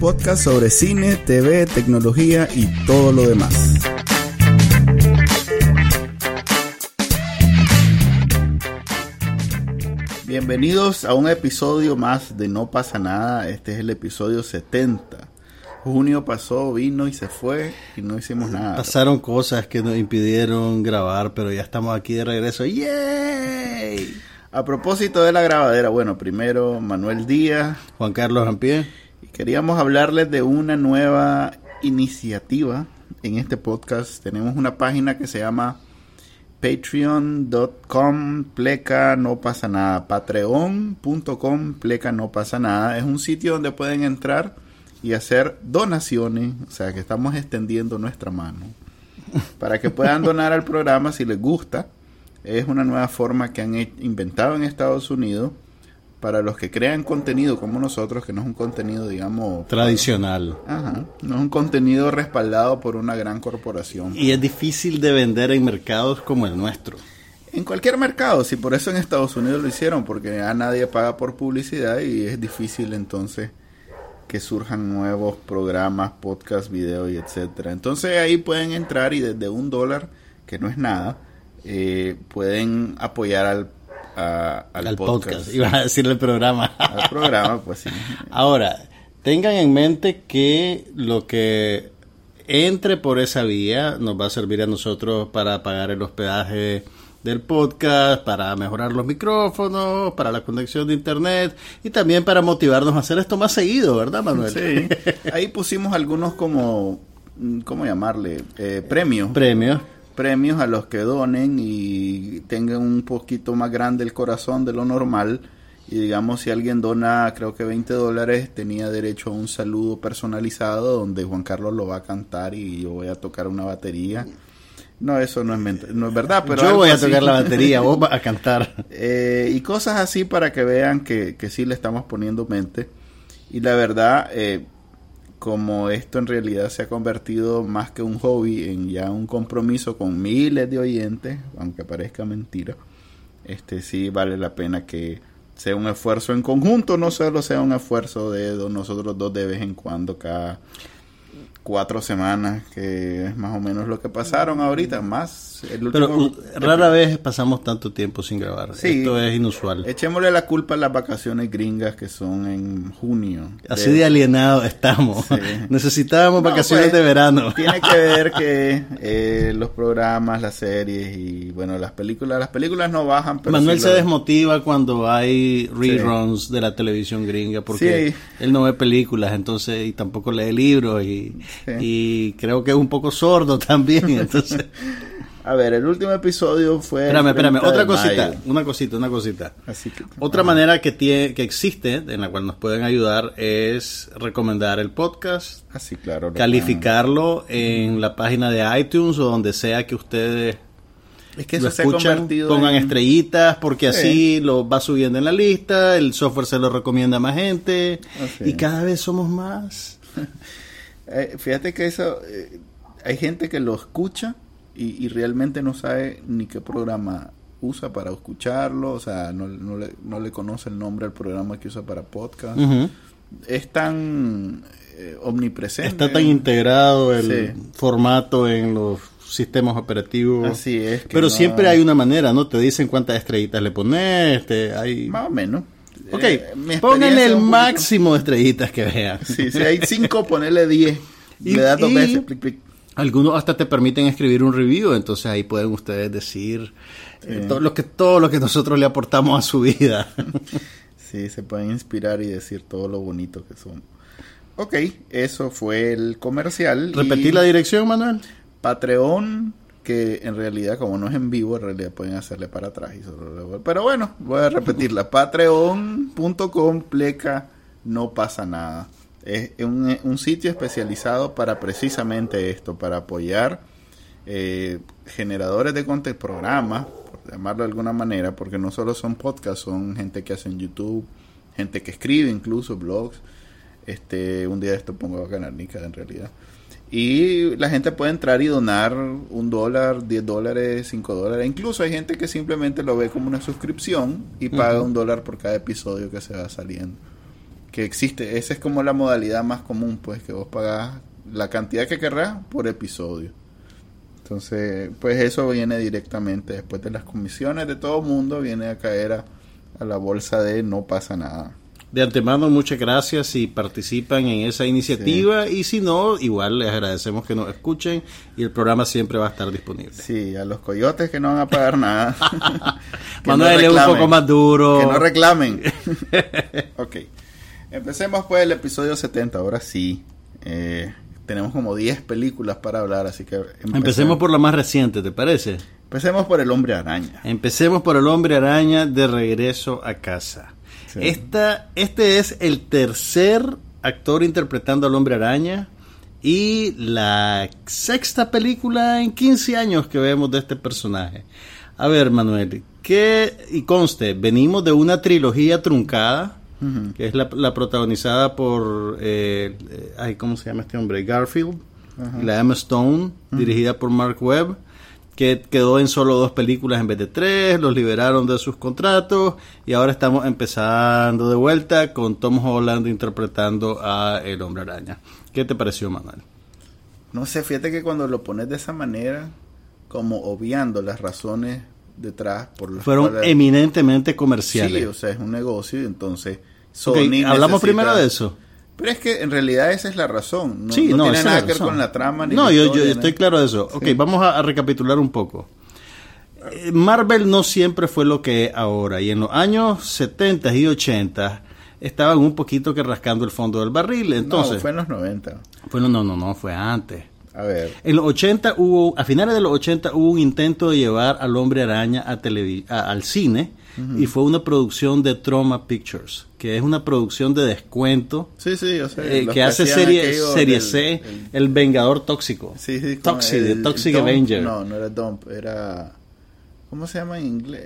Podcast sobre cine, TV, tecnología y todo lo demás. Bienvenidos a un episodio más de No pasa nada. Este es el episodio 70. Junio pasó, vino y se fue y no hicimos nada. Pasaron cosas que nos impidieron grabar, pero ya estamos aquí de regreso. ¡Yay! A propósito de la grabadera, bueno, primero Manuel Díaz, Juan Carlos Rampier Queríamos hablarles de una nueva iniciativa en este podcast. Tenemos una página que se llama patreon.com pleca no pasa nada. Patreon.com pleca no pasa nada. Es un sitio donde pueden entrar y hacer donaciones. O sea que estamos extendiendo nuestra mano para que puedan donar al programa si les gusta. Es una nueva forma que han inventado en Estados Unidos para los que crean contenido como nosotros, que no es un contenido, digamos... Tradicional. Ajá, no es un contenido respaldado por una gran corporación. Y es difícil de vender en mercados como el nuestro. En cualquier mercado, si por eso en Estados Unidos lo hicieron, porque a nadie paga por publicidad y es difícil entonces que surjan nuevos programas, podcasts, videos y etcétera. Entonces ahí pueden entrar y desde un dólar, que no es nada, eh, pueden apoyar al al, podcast. Iba a decir el programa. Al programa, pues sí. Ahora, tengan en mente que lo que entre por esa vía nos va a servir a nosotros para pagar el hospedaje del podcast, para mejorar los micrófonos, para la conexión de internet y también para motivarnos a hacer esto más seguido, ¿verdad, Manuel? Sí. Ahí pusimos algunos como, ¿cómo llamarle? Eh, premios. Premios premios a los que donen y tengan un poquito más grande el corazón de lo normal. Y digamos, si alguien dona, creo que 20 dólares, tenía derecho a un saludo personalizado donde Juan Carlos lo va a cantar y yo voy a tocar una batería. No, eso no es, no es verdad, pero... Yo voy a tocar la batería, vos vas a cantar. Eh, y cosas así para que vean que, que sí le estamos poniendo mente. Y la verdad, eh, como esto en realidad se ha convertido más que un hobby en ya un compromiso con miles de oyentes, aunque parezca mentira, este sí vale la pena que sea un esfuerzo en conjunto, no solo sea un esfuerzo de nosotros dos de vez en cuando cada cuatro semanas, que es más o menos lo que pasaron ahorita, más. Pero uh, rara vez pasamos tanto tiempo sin grabar. Esto es inusual. Echémosle la culpa a las vacaciones gringas que son en junio. Así de, alienados estamos. Necesitábamos vacaciones pues, de verano. Tiene que ver que eh, los programas, las series y bueno, las películas, las películas no bajan. Pero Manuel se desmotiva cuando hay reruns de la televisión gringa porque él no ve películas, entonces y tampoco lee libros y y creo que es un poco sordo también. Entonces. A ver, el último episodio fue. Espérame, espérame. Otra cosita, una cosita, una cosita. Así que, Otra manera que, tiene, que existe, en la cual nos pueden ayudar, es recomendar el podcast. Así, ah, claro. Calificarlo en la página de iTunes o donde sea que ustedes es que eso lo escuchan, pongan estrellitas porque así lo va subiendo en la lista, el software se lo recomienda a más gente y cada vez somos más. Eh, fíjate que eso, eh, hay gente que lo escucha y, realmente no sabe ni qué programa usa para escucharlo, o sea, no, no, le, no le conoce el nombre al programa que usa para podcast. Es tan eh, omnipresente. Está tan integrado el formato en los sistemas operativos. Así es. Pero siempre hay una manera, ¿no? Te dicen cuántas estrellitas le pones, este, hay... Más o menos. Ok, eh, pónganle el máximo de estrellitas que vean. Sí, si hay cinco, ponele diez. Y, le das dos veces, Algunos hasta te permiten escribir un review, entonces ahí pueden ustedes decir eh, todo, lo que, todo lo que nosotros le aportamos a su vida. sí, se pueden inspirar y decir todo lo bonito que son. Ok, eso fue el comercial. ¿Repetir la dirección, Manuel? Patreon que en realidad como no es en vivo, en realidad pueden hacerle para atrás y solo Pero bueno, voy a repetirla. Patreon.com pleca no pasa nada. Es un, un sitio especializado para precisamente esto, para apoyar eh, generadores de contenido, programas, por llamarlo de alguna manera, porque no solo son podcasts, son gente que hace en YouTube, gente que escribe incluso blogs. Este, un día de esto pongo a ganar Nica en realidad. Y la gente puede entrar y donar un dólar, diez dólares, cinco dólares. Incluso hay gente que simplemente lo ve como una suscripción y paga un dólar por cada episodio que se va saliendo. Que existe, esa es como la modalidad más común, pues que vos pagás la cantidad que querrás por episodio. Entonces, pues eso viene directamente después de las comisiones de todo mundo, viene a caer a, a la bolsa de no pasa nada. De antemano, muchas gracias si participan en esa iniciativa y si no, igual les agradecemos que nos escuchen y el programa siempre va a estar disponible. Sí, a los coyotes que no van a pagar nada. Manuel es un poco más duro. Que no reclamen. ok. Empecemos pues el episodio 70. Ahora sí. Eh, tenemos como 10 películas para hablar, así que Empecemos por la más reciente, ¿te parece? Empecemos por El Hombre Araña. Empecemos por el hombre araña de regreso a casa. Sí. Esta, este es el tercer actor interpretando al hombre araña y la sexta película en 15 años que vemos de este personaje. A ver, Manuel, ¿qué? Y conste, venimos de una trilogía truncada, que es la, la protagonizada por, eh, eh, ay, ¿cómo se llama este hombre? Garfield, y la Emma Stone, dirigida por Mark Webb, que quedó en solo dos películas en vez de tres, los liberaron de sus contratos y ahora estamos empezando de vuelta con Tom Holland interpretando a El Hombre Araña. ¿Qué te pareció, Manuel? No sé, fíjate que cuando lo pones de esa manera, como obviando las razones detrás por las Fueron cuales- eminentemente comerciales. Sí, o sea, es un negocio y entonces ¿Hablamos necesita- primero de eso? Pero es que en realidad esa es la razón. No, sí, no no, tiene nada que ver con la trama. Ni No, la yo, yo estoy ¿no? claro de eso. Ok, Sí. vamos a, a recapitular un poco. Eh, Marvel no siempre fue lo que es ahora. Y en los años 70 y 80 estaban un poquito que rascando el fondo del barril. Entonces, no, fue en los 90. fue- no, no, no, no, fue antes. A ver. En los 80 hubo, a finales de los 80 hubo un intento de llevar al hombre araña a televi- a- al cine y fue una producción de Troma Pictures, que es una producción de descuento Sí, sí, yo sé. eh, que hace serie, serie del- C, el- el, Vengador Tóxico. sí, sí, Toxic, el- Toxic Dump- Avenger. No, no era Dump, era... ¿Cómo se llama en inglés?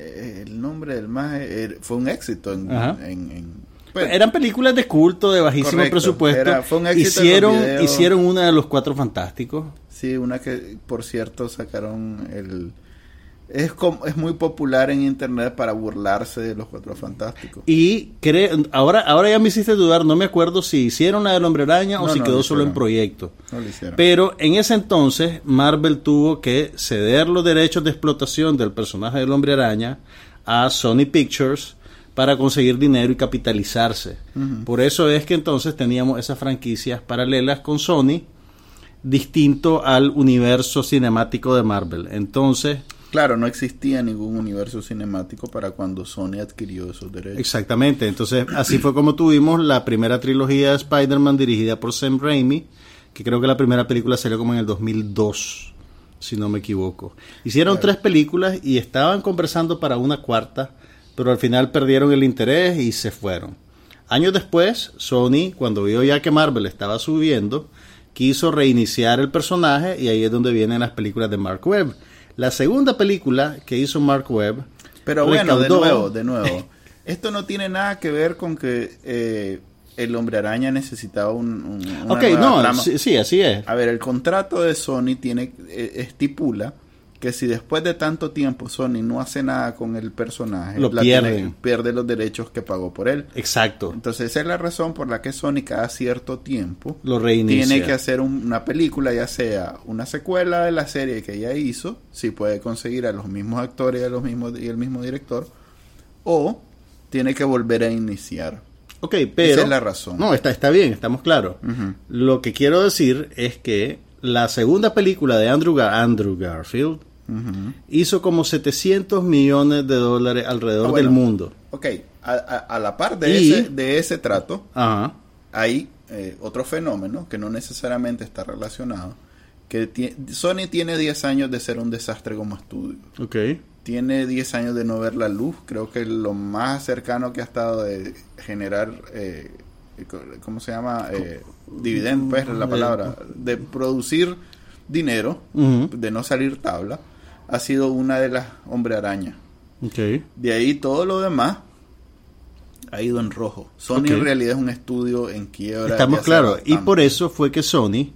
El nombre del más... Fue un éxito en... En- en- pues, Eran películas de culto de bajísimo Correcto, presupuesto. era- fue un hicieron, hicieron una de los cuatro fantásticos. Sí, una que, por cierto, sacaron el... Es, como, es muy popular en internet para burlarse de los Cuatro Fantásticos. Y cre- ahora, ahora ya me hiciste dudar, no me acuerdo si hicieron la del hombre araña o si no, quedó lo solo en proyecto. No lo hicieron. Pero en ese entonces Marvel tuvo que ceder los derechos de explotación del personaje del hombre araña a Sony Pictures para conseguir dinero y capitalizarse. Por eso es que entonces teníamos esas franquicias paralelas con Sony, distinto al universo cinemático de Marvel. Entonces, Claro, no existía ningún universo cinemático para cuando Sony adquirió esos derechos. Exactamente, entonces así fue como tuvimos la primera trilogía de Spider-Man dirigida por Sam Raimi, que creo que la primera película salió como en el 2002, si no me equivoco. Hicieron tres películas y estaban conversando para una cuarta, pero al final perdieron el interés y se fueron. Años después, Sony, cuando vio ya que Marvel estaba subiendo, quiso reiniciar el personaje y ahí es donde vienen las películas de Mark Webb. La segunda película que hizo Mark Webb Pero bueno, de nuevo, de nuevo. Esto no tiene nada que ver con que eh, el hombre araña necesitaba un, un- Ok, no, sí, sí, así es. A ver, el contrato de Sony tiene eh, estipula que si después de tanto tiempo Sony no hace nada con el personaje, Lo pierden. pierde los derechos que pagó por él. Exacto. Entonces esa es la razón por la que Sony cada cierto tiempo Lo reinicia. tiene que hacer un- una película, ya sea una secuela de la serie que ya hizo, si puede conseguir a los mismos actores y, a los mismos, y el mismo director, o tiene que volver a iniciar. Ok, pero... Esa es la razón. No, está, está bien, estamos claros. Lo que quiero decir es que la segunda película de Andrew, Gar- Andrew Garfield Hizo como 700 millones de dólares alrededor Ah, bueno. del mundo. Ok, a, a- a la par de, Y- ese, de ese trato, Ajá. hay eh, otro fenómeno que no necesariamente está relacionado, que ti- Sony tiene 10 años de ser un desastre como estudio. Ok. tiene 10 años de no ver la luz. Creo que lo más cercano que ha estado de generar eh, ¿cómo se llama? Eh, dividendo, pues la palabra, de producir dinero, de no salir tabla, ha sido una de las hombre araña. De ahí todo lo demás ha ido en rojo. Sony en realidad es un estudio en quiebra. Estamos claros. Y por eso fue que Sony,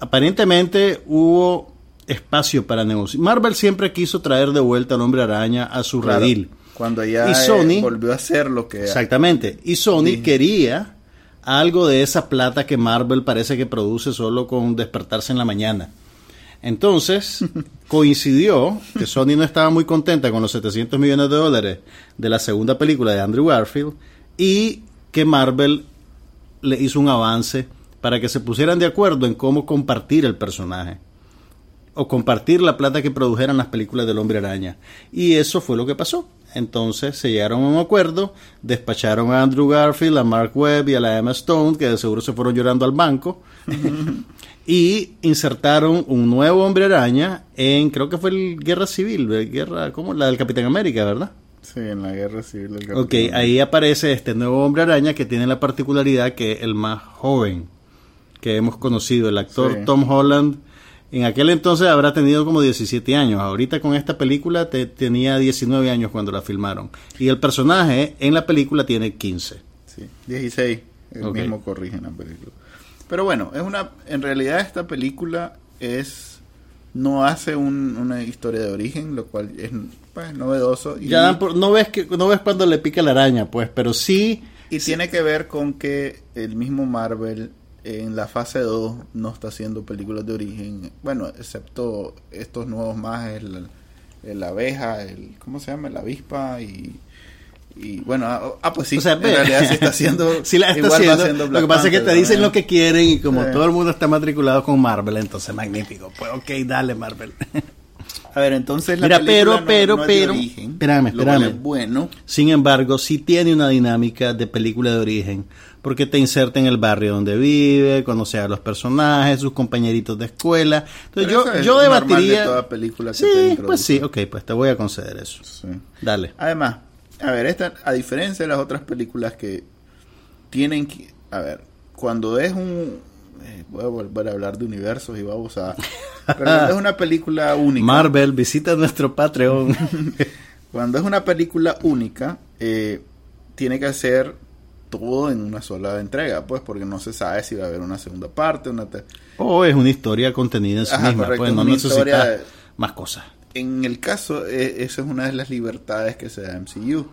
aparentemente hubo espacio para negociar. Marvel siempre quiso traer de vuelta al hombre araña a su redil. Cuando ya y Sony, volvió a hacer lo que... Exactamente. Y Sony quería algo de esa plata que Marvel parece que produce solo con despertarse en la mañana. Entonces, coincidió que Sony no estaba muy contenta con los 700 millones de dólares de la segunda película de Andrew Garfield y que Marvel le hizo un avance para que se pusieran de acuerdo en cómo compartir el personaje o compartir la plata que produjeran las películas del hombre araña. Y eso fue lo que pasó. Entonces se llegaron a un acuerdo, despacharon a Andrew Garfield, a Mark Webb y a la Emma Stone, que de seguro se fueron llorando al banco, y insertaron un nuevo hombre araña en, creo que fue el Guerra Civil, guerra, ¿cómo? La del Capitán América, ¿verdad? Sí, en la Guerra Civil del Capitán Ok, ahí aparece este nuevo hombre araña que tiene la particularidad que es el más joven que hemos conocido, el actor Tom Holland en aquel entonces habrá tenido como 17 años. Ahorita con esta película te, tenía 19 años cuando la filmaron. Y el personaje en la película tiene 15. Sí, 16. El mismo corrige en la película. Pero bueno, es una, en realidad esta película es no hace una historia de origen, lo cual es pues, novedoso. Y, ya no ves que no ves cuando le pica la araña, pues, pero sí. Y tiene que ver con que el mismo Marvel en la fase 2 no está haciendo películas de origen, bueno, excepto estos nuevos más, el, la abeja, el, ¿cómo se llama? La avispa y... Y bueno, ah, ah pues sí, en realidad sí está haciendo. sí la está haciendo. lo que pasa es que te dicen lo que quieren y como todo el mundo está matriculado con Marvel, entonces magnífico. Pues ok, dale Marvel. A ver, entonces la Mira, pero, pero, pero, espérame, espérame. Bueno. Sin embargo, sí tiene una dinámica de película de origen porque te inserta en el barrio donde vive, conoce a los personajes, sus compañeritos de escuela. Entonces yo, yo debatiría... toda película que sí, pues sí, ok, pues te voy a conceder eso. Dale. Además, a ver, esta, a diferencia de las otras películas que tienen que... A ver, cuando es un... Eh, voy a volver a hablar de universos y vamos a... Pero cuando es una película única... Marvel, visita nuestro Patreon. cuando es una película única, eh, tiene que ser todo en una sola entrega, pues, porque no se sabe si va a haber una segunda parte, una o es una historia contenida en sí misma, pues, no necesita más cosas. En el caso, e, eso es una de las libertades que se da MCU.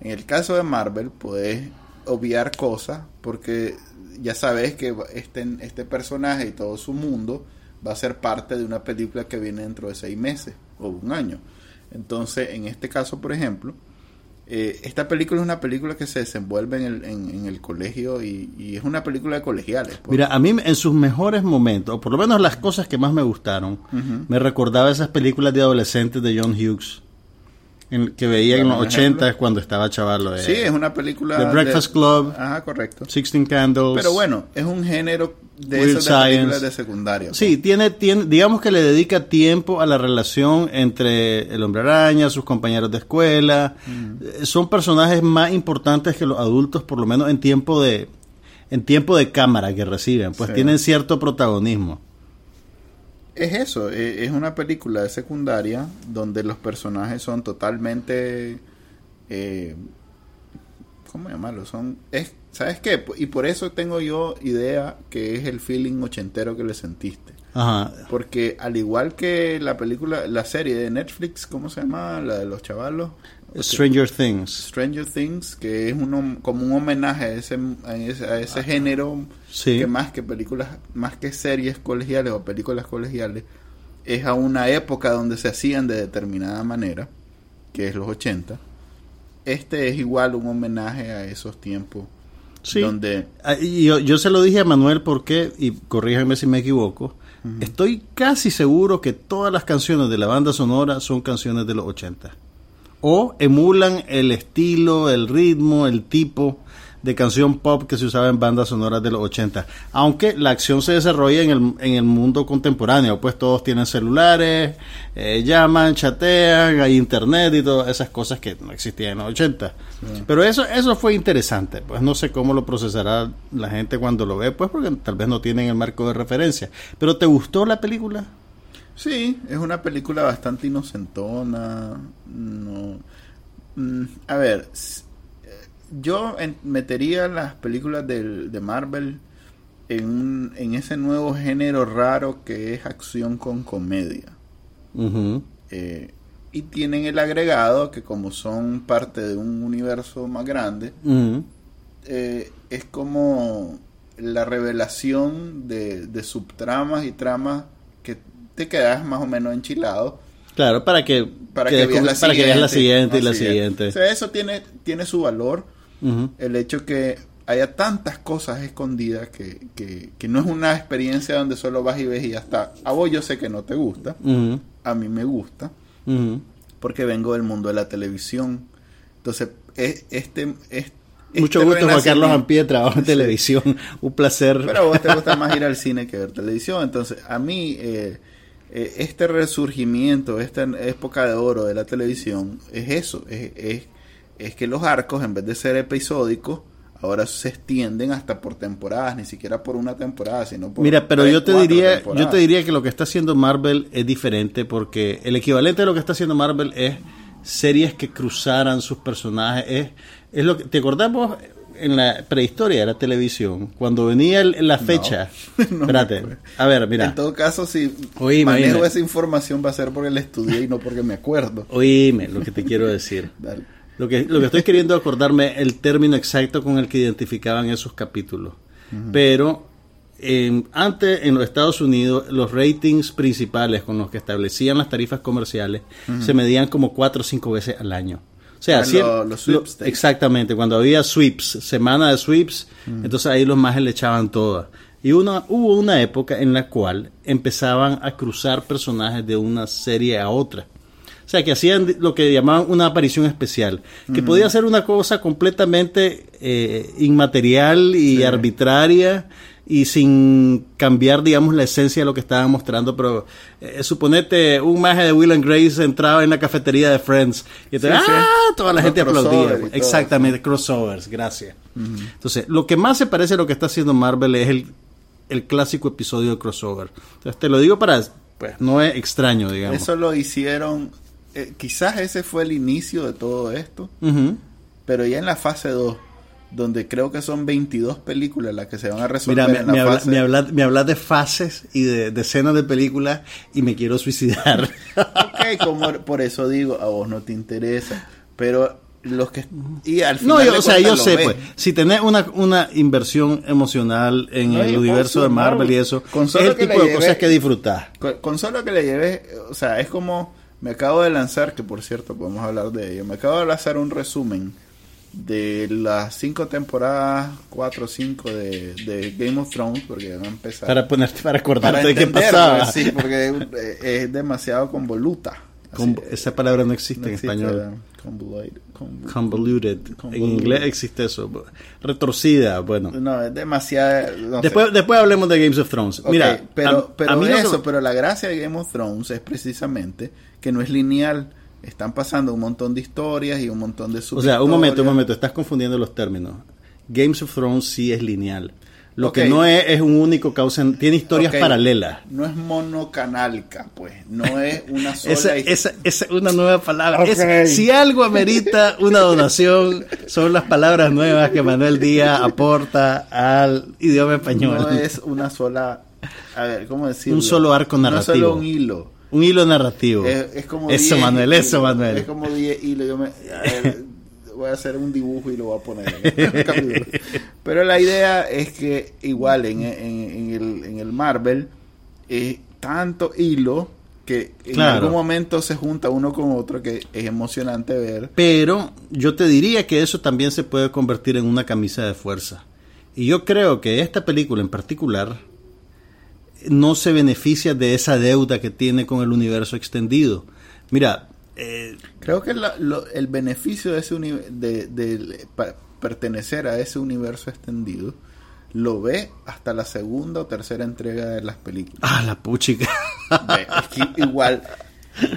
En el caso de Marvel, puedes obviar cosas, porque ya sabes que este, este personaje y todo su mundo va a ser parte de una película que viene dentro de seis meses o un año. Entonces, en este caso, por ejemplo, eh, esta película es una película que se desenvuelve en el, en, el colegio y, es una película de colegiales. Pues. Mira, a mí en sus mejores momentos, o por lo menos las cosas que más me gustaron, me recordaba esas películas de adolescentes de John Hughes que veía en los 80 cuando estaba chaval. sí, es una película. The Breakfast Club. Ajá, correcto. Sixteen Candles. Pero bueno, es un género de esas películas de secundaria. Sí, pues. tiene, tiene, digamos que le dedica tiempo a la relación entre el hombre araña, sus compañeros de escuela. Mm. Son personajes más importantes que los adultos, por lo menos en tiempo de, en tiempo de cámara que reciben. Pues tienen cierto protagonismo es eso, e, es una película de secundaria donde los personajes son totalmente... Eh, ¿Cómo llamarlo? Son... Es, ¿Sabes qué? Y por eso tengo yo idea que es el feeling ochentero que le sentiste. Ajá. Porque al igual que la película, la serie de Netflix, ¿cómo se llama? La de los chavalos. Stranger Things. Stranger Things, que es un, como un homenaje a ese, a ese, género que más que películas, más que series colegiales o películas colegiales, es a una época donde se hacían de determinada manera, que es los 80. Este es igual un homenaje a esos tiempos. Sí. Donde... Ah, yo, yo se lo dije a Manuel porque, y corríjanme si me equivoco, estoy casi seguro que todas las canciones de la banda sonora son canciones de los 80 o emulan el estilo, el ritmo, el tipo de canción pop que se usaba en bandas sonoras de los 80. Aunque la acción se desarrolla en el, en el mundo contemporáneo, pues todos tienen celulares, eh, llaman, chatean, hay internet y todas esas cosas que no existían en los 80. Pero eso, eso fue interesante, pues no sé cómo lo procesará la gente cuando lo ve, pues porque tal vez no tienen el marco de referencia. Pero ¿te gustó la película? Sí, es una película bastante inocentona. No, mm, a ver, yo metería las películas de, de Marvel en, en, ese nuevo género raro que es acción con comedia. Eh, y tienen el agregado que como son parte de un universo más grande, eh, es como la revelación de, de subtramas y tramas que te quedas más o menos enchilado. Claro, para que, para que, veas, la siguiente, y la siguiente. O sea, eso tiene, tiene su valor. El hecho que haya tantas cosas escondidas que, que, no es una experiencia donde solo vas y ves y ya está. A vos yo sé que no te gusta. A mí me gusta. Porque vengo del mundo de la televisión. Entonces, es, este, es, mucho este gusto, Juan Carlos Ampie, trabajo en televisión. Un placer. Pero a vos te gusta más ir al cine que ver televisión. Entonces, a mí, eh, eh, este resurgimiento, esta época de oro de la televisión, es eso. Es, es, que los arcos, en vez de ser episódicos, ahora se extienden hasta por temporadas, ni siquiera por una temporada, sino por Mira, pero yo te diría, yo te diría que lo que está haciendo Marvel es diferente porque el equivalente de lo que está haciendo Marvel es series que cruzaran sus personajes, es es lo que, ¿Te acordamos en la prehistoria de la televisión? Cuando venía la fecha. espérate. A ver, mira. En todo caso, si manejo esa información va a ser porque la estudié y no porque me acuerdo. Oíme lo que te quiero decir. Lo que, lo que estoy queriendo acordarme el término exacto con el que identificaban esos capítulos. Pero antes en los Estados Unidos los ratings principales con los que establecían las tarifas comerciales se medían como cuatro o cinco veces al año. O sea, los exactamente, cuando había sweeps, semana de sweeps, entonces ahí los más le echaban todas. Y una, hubo una época en la cual empezaban a cruzar personajes de una serie a otra. O sea, que hacían lo que llamaban una aparición especial, que podía ser una cosa completamente eh, inmaterial y arbitraria y sin cambiar, digamos, la esencia de lo que estaban mostrando, pero eh, suponete un maje de Will and Grace entraba en la cafetería de Friends y te, ¡ah! toda la gente aplaudía. Exactamente, crossovers, gracias. Entonces, lo que más se parece a lo que está haciendo Marvel es el, el clásico episodio de crossover. Entonces, te lo digo para, pues, no es extraño, digamos. Eso lo hicieron, eh, quizás ese fue el inicio de todo esto, pero ya en la fase 2 donde creo que son 22 películas las que se van a resolver Mira, me, me, habla, me hablas de fases y de, de, escenas de películas y me quiero suicidar. ok, como por eso digo, a vos no te interesa, pero los que y al final no yo, o sea yo sé pues si tenés una, una inversión emocional en el universo de Marvel y eso con solo es el tipo de cosas que disfrutás. con, con, solo que le lleves o sea es como me acabo de lanzar que por cierto podemos hablar de ello me acabo de lanzar un resumen de las cinco temporadas, cuatro o cinco de, de, Game of Thrones, porque van a empezar. Para ponerte, para acordarte de qué pasaba. Sí, porque es, demasiado convoluta. Esa palabra no existe en español. Convoluted. En inglés existe eso. Retorcida, bueno. No, es demasiado. después, después hablemos de Games of Thrones. Mira, pero, pero eso, pero la gracia de Game of Thrones es precisamente que no es lineal están pasando un montón de historias y un montón de O sea, un momento, un momento, estás confundiendo los términos. Games of Thrones sí es lineal. Lo que no es es un único causa, tiene historias paralelas. No es monocanalca, pues. No es una sola esa, es una nueva palabra. si algo amerita una donación, son las palabras nuevas que Manuel Díaz aporta al idioma español. No es una sola. A ver, ¿cómo decirlo? Un solo arco narrativo. No solo un hilo un hilo narrativo. Es, como eso, Manuel, eso, Manuel. Es como 10 hilos. Yo me, voy a hacer un dibujo y lo voy a poner. Pero la idea es que igual en, en, el, en el Marvel, es tanto hilo que en algún momento se junta uno con otro que es emocionante ver. Pero yo te diría que eso también se puede convertir en una camisa de fuerza. Y yo creo que esta película en particular no se beneficia de esa deuda que tiene con el universo extendido. Mira, eh, creo que el beneficio de ese de, pertenecer a ese universo extendido, lo ve hasta la segunda o tercera entrega de las películas. Ah, la puchica. Ve, es que igual,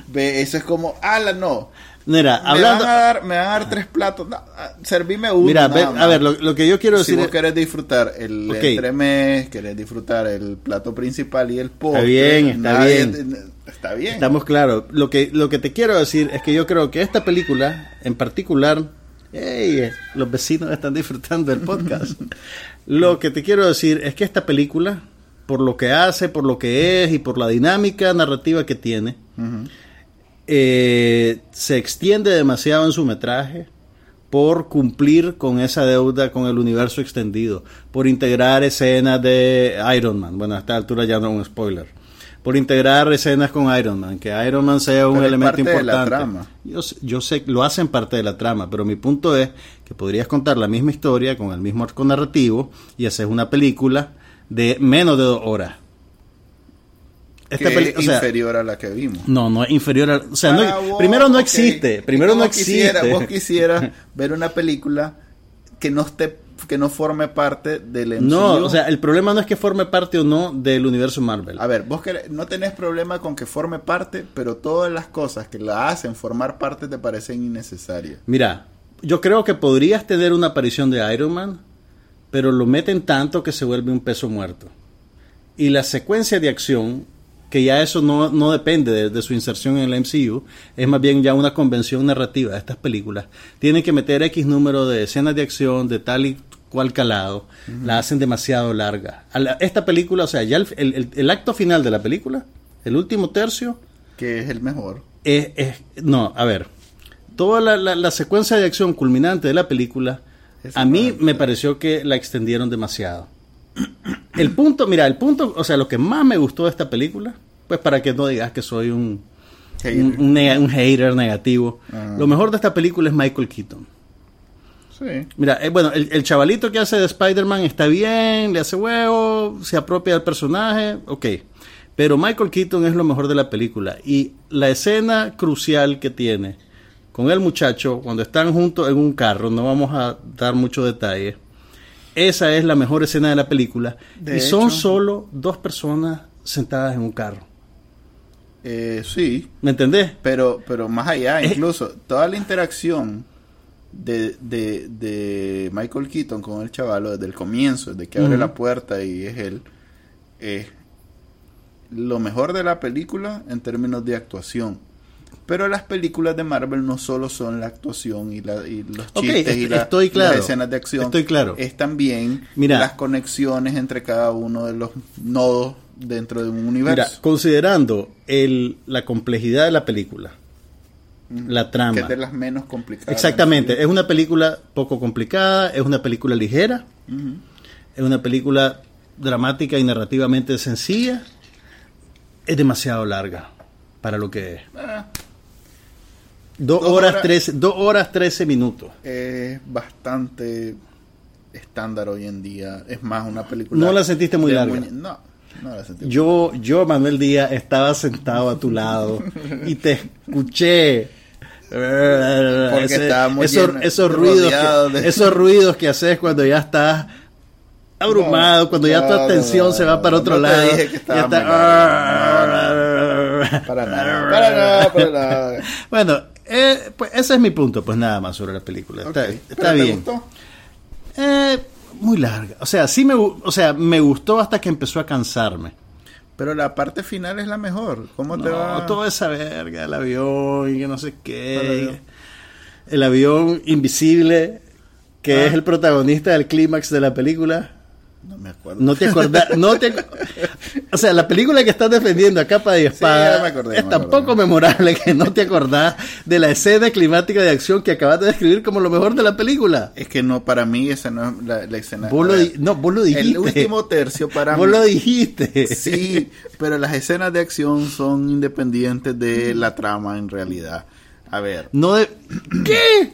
ve, eso es como, ala, no. Mira, Me, hablando. van a dar, me van a dar tres platos. No, ah, servime uno. Mira, ve- a ver, lo, lo que yo quiero si decir vos es. querés disfrutar el Ok. entremés, querés disfrutar el plato principal y el postre. bien, está bien. Está bien. Estamos claros. Lo que, lo que te quiero decir es que yo creo que esta película, en particular, ey, los vecinos están disfrutando del podcast. lo que te quiero decir es que esta película, por lo que hace, por lo que es y por la dinámica narrativa que tiene, eh, se extiende demasiado en su metraje por cumplir con esa deuda con el universo extendido, por integrar escenas de Iron Man, bueno, a esta altura ya no es un spoiler, por integrar escenas con Iron Man, que Iron Man sea un Pero elemento parte de la importante. trama. Yo, sé- yo sé que lo hacen parte de la trama, pero mi punto es que podrías contar la misma historia con el mismo arco narrativo y hacer una película de menos de dos horas. Esta que es o sea, inferior a la que vimos. no, no es inferior a... O sea, no- vos, primero no existe. Primero no quisiera- existe. vos quisieras ver una película que no esté que no forme parte del No, MCU. o sea, el problema no es que forme parte o no del universo Marvel. a ver, vos querés- no tenés problema con que forme parte, pero todas las cosas que la hacen formar parte te parecen innecesarias. Mira, yo creo que podrías tener una aparición de Iron Man, pero lo meten tanto que se vuelve un peso muerto. Y la secuencia de acción, que ya eso no, no depende de, de su inserción en el MCU, es más bien ya una convención narrativa de estas películas. Tienen que meter X número de escenas de acción de tal y cual calado, la hacen demasiado larga. A la- esta película, o sea, ya el, el- acto final de la película, el último tercio, Que es el mejor. es, es- no, a ver, toda la, la- la secuencia de acción culminante de la película, a mí me pareció que la extendieron demasiado. El punto, mira, el punto, o sea, lo que más me gustó de esta película, pues para que no digas que soy un, Hater. un, un nega- un hater negativo, Ah. lo mejor de esta película es Michael Keaton. Sí. Mira, eh, bueno, el, el chavalito que hace de Spider-Man está bien, le hace huevo, se apropia del personaje, ok. Pero Michael Keaton es lo mejor de la película. Y la escena crucial que tiene con el muchacho, cuando están juntos en un carro, no vamos a dar mucho detalle, esa es la mejor escena de la película. De y son solo dos personas sentadas en un carro. Eh, sí, ¿Me entendés? pero, pero más allá, incluso toda la interacción de, de, de Michael Keaton con el chavalo desde el comienzo, desde que abre la puerta y es él, es lo mejor de la película en términos de actuación. Pero las películas de Marvel no solo son la actuación y, la, y los Ok, chistes y, est- la- estoy y claro. las escenas de acción. Estoy claro. Es también Mira. las conexiones entre cada uno de los nodos dentro de un Mira, universo. considerando el, la complejidad de la película, la trama. que es de las menos complicadas. Exactamente, es una película poco complicada, es una película ligera, es una película dramática y narrativamente sencilla, es demasiado larga para lo que es. Ah, Dos horas, horas- 13, dos horas 13 minutos. es bastante estándar hoy en día. Es más, una película. ¿No la sentiste muy larga? No, no la sentí. Yo, yo, Manuel Díaz, estaba sentado a tu lado y te escuché. Ese- estábamos esos, llenos- esos ruidos, que, de- esos ruidos que haces cuando ya estás abrumado, No, cuando ya tu atención no, se va para otro lado. dije que ya estaba está- muy Para nada, para nada, para nada. Bueno, eh, pues ese es mi punto, pues nada más sobre la película. Está, Ok, está ¿pero te bien. gustó? Eh, muy larga. O sea, sí me, o sea, me gustó hasta que empezó a cansarme. Pero la parte final es la mejor. ¿Cómo te va? toda esa verga, el avión y que no sé ¿Cuál qué. El avión invisible, que Ah. es el protagonista del clímax de la película. No me acuerdo. No te acordás, no te, o sea, la película que estás defendiendo a capa y espada ya me acordé, es me tan poco memorable que no te acordás de la escena climática de acción que acabas de describir como lo mejor de la película. Es que no, para mí esa no es la, la escena. Vos lo no, vos lo dijiste. El último tercio para Vos mí. lo dijiste. Sí, pero las escenas de acción son independientes de la trama en realidad. A ver. No de... ¿Qué?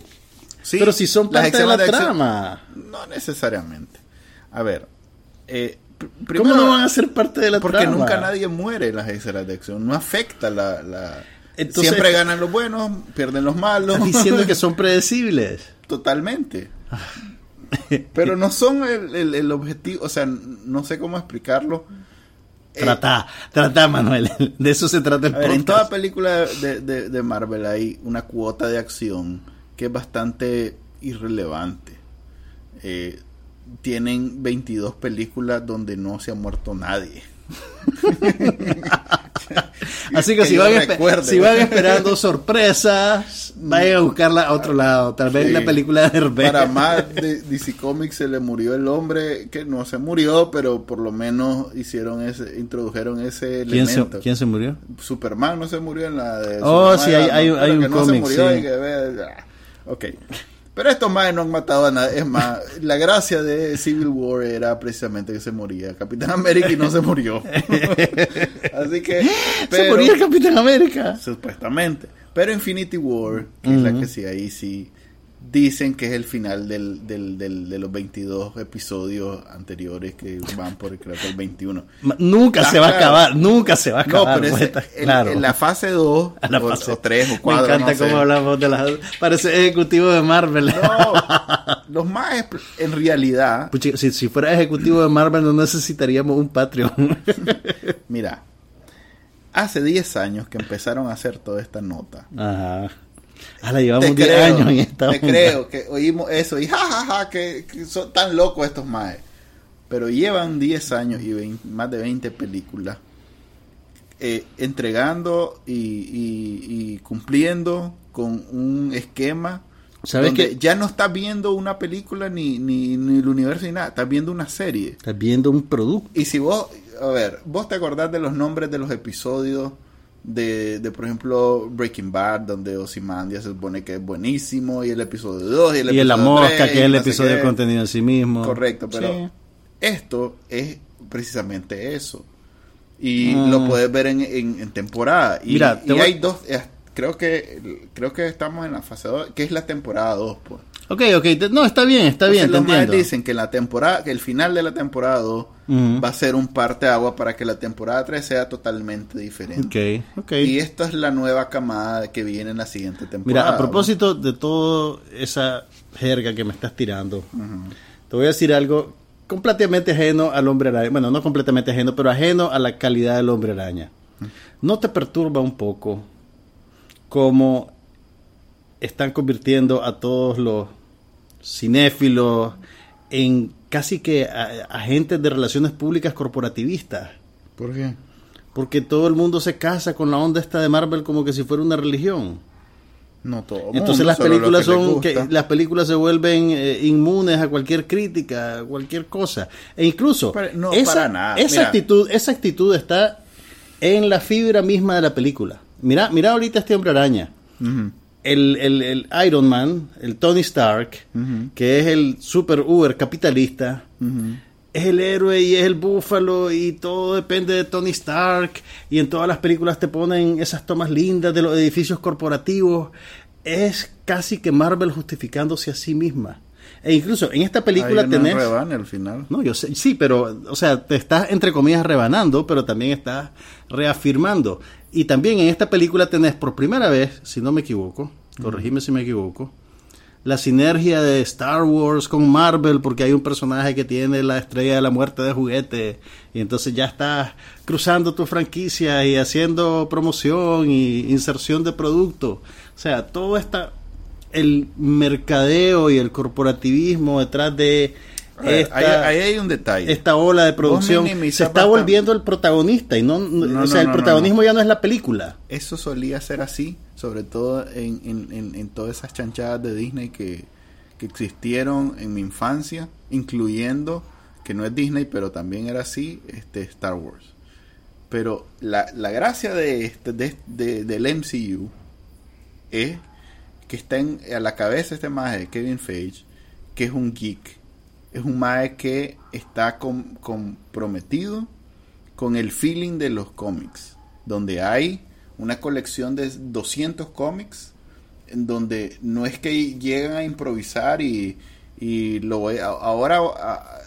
sí, Pero si son parte de la acción- trama. No necesariamente. A ver. Eh, pr- ¿Cómo primero, no van a ser parte de la Porque trama? nunca nadie muere en las escenas de acción. No afecta la... la- Entonces- Siempre ganan los buenos, pierden los malos. Estás diciendo que son predecibles. Totalmente. Pero no son el, el- el objetivo, o sea, no sé cómo explicarlo. Eh, Trata, trata, Manuel. De eso se trata el A ver, en toda película de, de- de Marvel hay una cuota de acción que es bastante irrelevante. Eh, tienen 22 películas donde no se ha muerto nadie. Así que, que si, van, recuerde, si van esperando sorpresas, vayan a buscarla a otro lado. Tal vez Sí. la película de Herbert. Para más de DC Comics se le murió el hombre que no se murió, pero por lo menos hicieron ese, introdujeron ese ¿Quién se, elemento. ¿Quién se murió? Superman no se murió en la de Oh, Superman, sí, hay- un no cómic, sí. Ok. Pero estos más no han matado a nadie. Es más, la gracia de Civil War era precisamente que se moría Capitán América y no se murió. Así que. ¿Se pero- moría el Capitán América? Supuestamente. Pero Infinity War, que es la que sí, ahí sí dicen que es el final del, del, del- de los 22 episodios anteriores que van por creo que el 21. Ma- Nunca Ah, se va a claro. acabar, nunca se va a No, acabar. pero pues, ese- en, claro. en la fase 2 A la o, fase- o 3 o 4. Me encanta cómo hablamos de las... Parece ejecutivo de Marvel. No, los más en realidad, Puchi, si, si fuera ejecutivo de Marvel no necesitaríamos un Patreon. mira, hace 10 años que empezaron a hacer toda esta nota. Ajá. Ah, la llevamos Te 10 creo, años en esta te onda. creo que oímos eso y jajaja que, que son tan locos estos maes. Pero llevan 10 años y 20 más de 20 películas eh, entregando y, y- y cumpliendo con un esquema ¿Sabes donde qué? ya no estás viendo una película ni, ni, ni el universo ni nada, estás viendo una serie. Estás viendo un producto. Y si vos, a ver, vos te acordás de los nombres de los episodios de, de por ejemplo, Breaking Bad, donde Ozymandias se supone que es buenísimo, y el episodio 2, y el y episodio Mosca, tres, que y es el no episodio de contenido en sí mismo. Correcto, pero Sí. esto es precisamente eso. Y Mm. lo puedes ver en, en, en temporada. Y, Mira, te y voy- hay dos, eh, creo que creo que estamos en la fase 2, que es la temporada 2, pues. Ok, ok. no, está bien, está Entonces, bien, te entiendo. dicen que en la temporada, que el final de la temporada 2 Ujú. va a ser un parte agua para que la temporada 3 sea totalmente diferente. Ok, ok. Y esta es la nueva camada que viene en la siguiente temporada. Mira, a propósito de toda esa jerga que me estás tirando, te voy a decir algo completamente ajeno al hombre araña. Bueno, no completamente ajeno, pero ajeno a la calidad del hombre araña. ¿No te perturba un poco cómo están convirtiendo a todos los cinéfilos en casi que agentes de relaciones públicas corporativistas? ¿Por qué? Porque todo el mundo se casa con la onda esta de Marvel como que si fuera una religión. No todo. Entonces las películas que son que las películas se vuelven eh, inmunes a cualquier crítica, a cualquier cosa. E incluso Pero no, esa, para nada. esa Mira. actitud, esa actitud está en la fibra misma de la película. Mira, mira ahorita este hombre araña. El, el- el Iron Man, el Tony Stark, que es el super Uber capitalista, es el héroe y es el búfalo y todo depende de Tony Stark y en todas las películas te ponen esas tomas lindas de los edificios corporativos. Es casi que Marvel justificándose a sí misma. E incluso en esta película Hay una tenés... rebane al final. No, yo sé, sí, pero, o sea, te estás entre comillas rebanando, pero también estás reafirmando. Y también en esta película tenés por primera vez, si no me equivoco, corregime si me equivoco, la sinergia de Star Wars con Marvel, porque hay un personaje que tiene la estrella de la muerte de juguete, y entonces ya estás cruzando tu franquicia y haciendo promoción y inserción de producto. O sea, todo está el mercadeo y el corporativismo detrás de esta, ahí, ahí hay un detalle. esta ola de producción se está bastante. volviendo el protagonista y no, no- No, o sea no, el protagonismo ya no es la película Eso solía ser así, sobre todo en, en- en- en todas esas chanchadas de Disney que, que existieron en mi infancia, incluyendo, que no es Disney, pero también era así, este Star Wars. Pero la, la gracia de este, de, de- del MCU es que está en, a la cabeza este maje, Kevin Feige, que es un geek. Es un maje que está com- comprometido con el feeling de los cómics, donde hay una colección de 200 cómics, en donde no es que llegan a improvisar y, y lo voy a- ahora, a-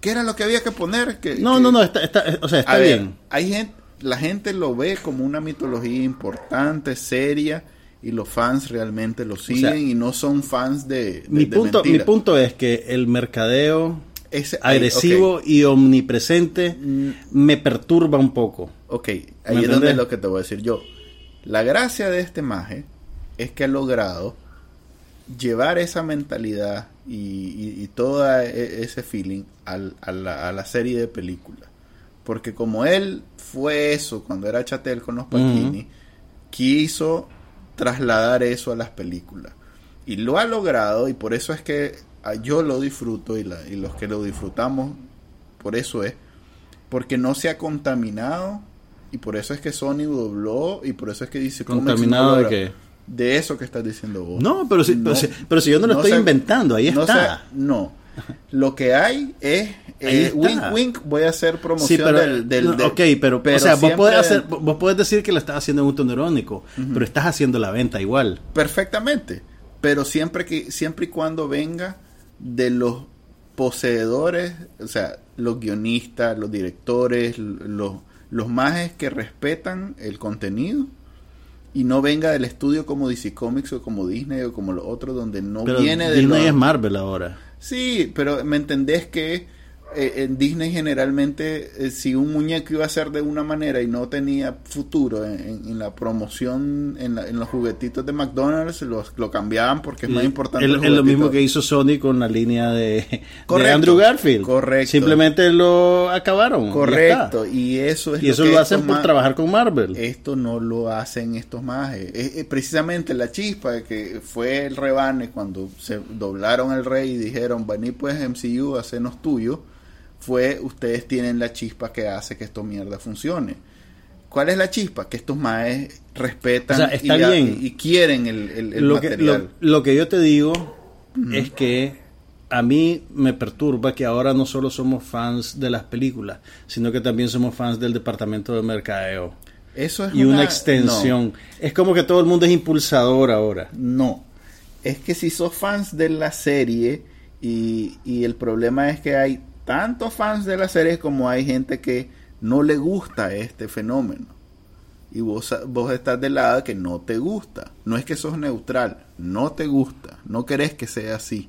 ¿qué era lo que había que poner? Que, no que- no no está, está o sea está ver, bien hay gente, la gente lo ve como una mitología importante, seria, y los fans realmente lo siguen y no son fans de, de mi de punto mi punto es que el mercadeo ahí, agresivo y omnipresente Mm. me perturba un poco. Ok, ahí ¿Me es donde es lo que te voy a decir yo. La gracia de este maje es que ha logrado llevar esa mentalidad y, y, y todo e- ese feeling al- a, la, a la serie de películas. Porque como él fue eso cuando era chatel con los Pacini, quiso trasladar eso a las películas. Y lo ha logrado y por eso es que ah, yo lo disfruto y, la- y los que lo disfrutamos, por eso es, porque no se ha contaminado y por eso es que Sony dobló y por eso es que dice ¿Contaminado de qué? De eso que estás diciendo vos. No, pero si, pero si, pero si yo no lo estoy se- inventando, ahí no está. se- no. Lo que hay es Ahí eh, está. wink wink voy a hacer promoción Sí, pero, del, del, no, del- ok, pero, pero o sea, vos podés, hacer, vos podés decir que lo estás haciendo en un tono irónico, pero estás haciendo la venta igual. perfectamente pero siempre que siempre y cuando venga de los poseedores o sea los guionistas los directores los los majes que respetan el contenido y no venga del estudio como DC Comics o como Disney o como los otros donde no Pero viene de Disney los- es Marvel ahora. Sí, pero me entendés que eh, en Disney generalmente eh, si un muñeco iba a ser de una manera y no tenía futuro en, en- en la promoción, en, la- en los juguetitos de McDonald's, los, lo cambiaban porque es más importante. Es el es lo mismo que hizo Sony con la línea de, Andrew Garfield. correcto. Simplemente lo acabaron. Correcto, y eso es Y eso que lo estos hacen por trabajar con Marvel. Esto no lo hacen estos majes. Es- es precisamente la chispa que fue el rebane cuando se doblaron el rey y dijeron, vení pues MCU, hacenos tuyo, fue ustedes tienen la chispa que hace que esto mierda funcione. ¿Cuál es la chispa? Que estos maes respetan O sea, está y, a- bien. y quieren el, el- el lo, que, material. lo, lo que yo te digo es que a mí me perturba que ahora no solo somos fans de las películas, sino que también somos fans del departamento de mercadeo. Eso es Y una extensión. Es como que todo el mundo es impulsador ahora. No, es que si sos fans de la serie y, y el problema es que hay tantos fans de la serie como hay gente que no le gusta este fenómeno. Y vos, vos estás del lado que no te gusta. No es que sos neutral, no te gusta, no querés que sea así.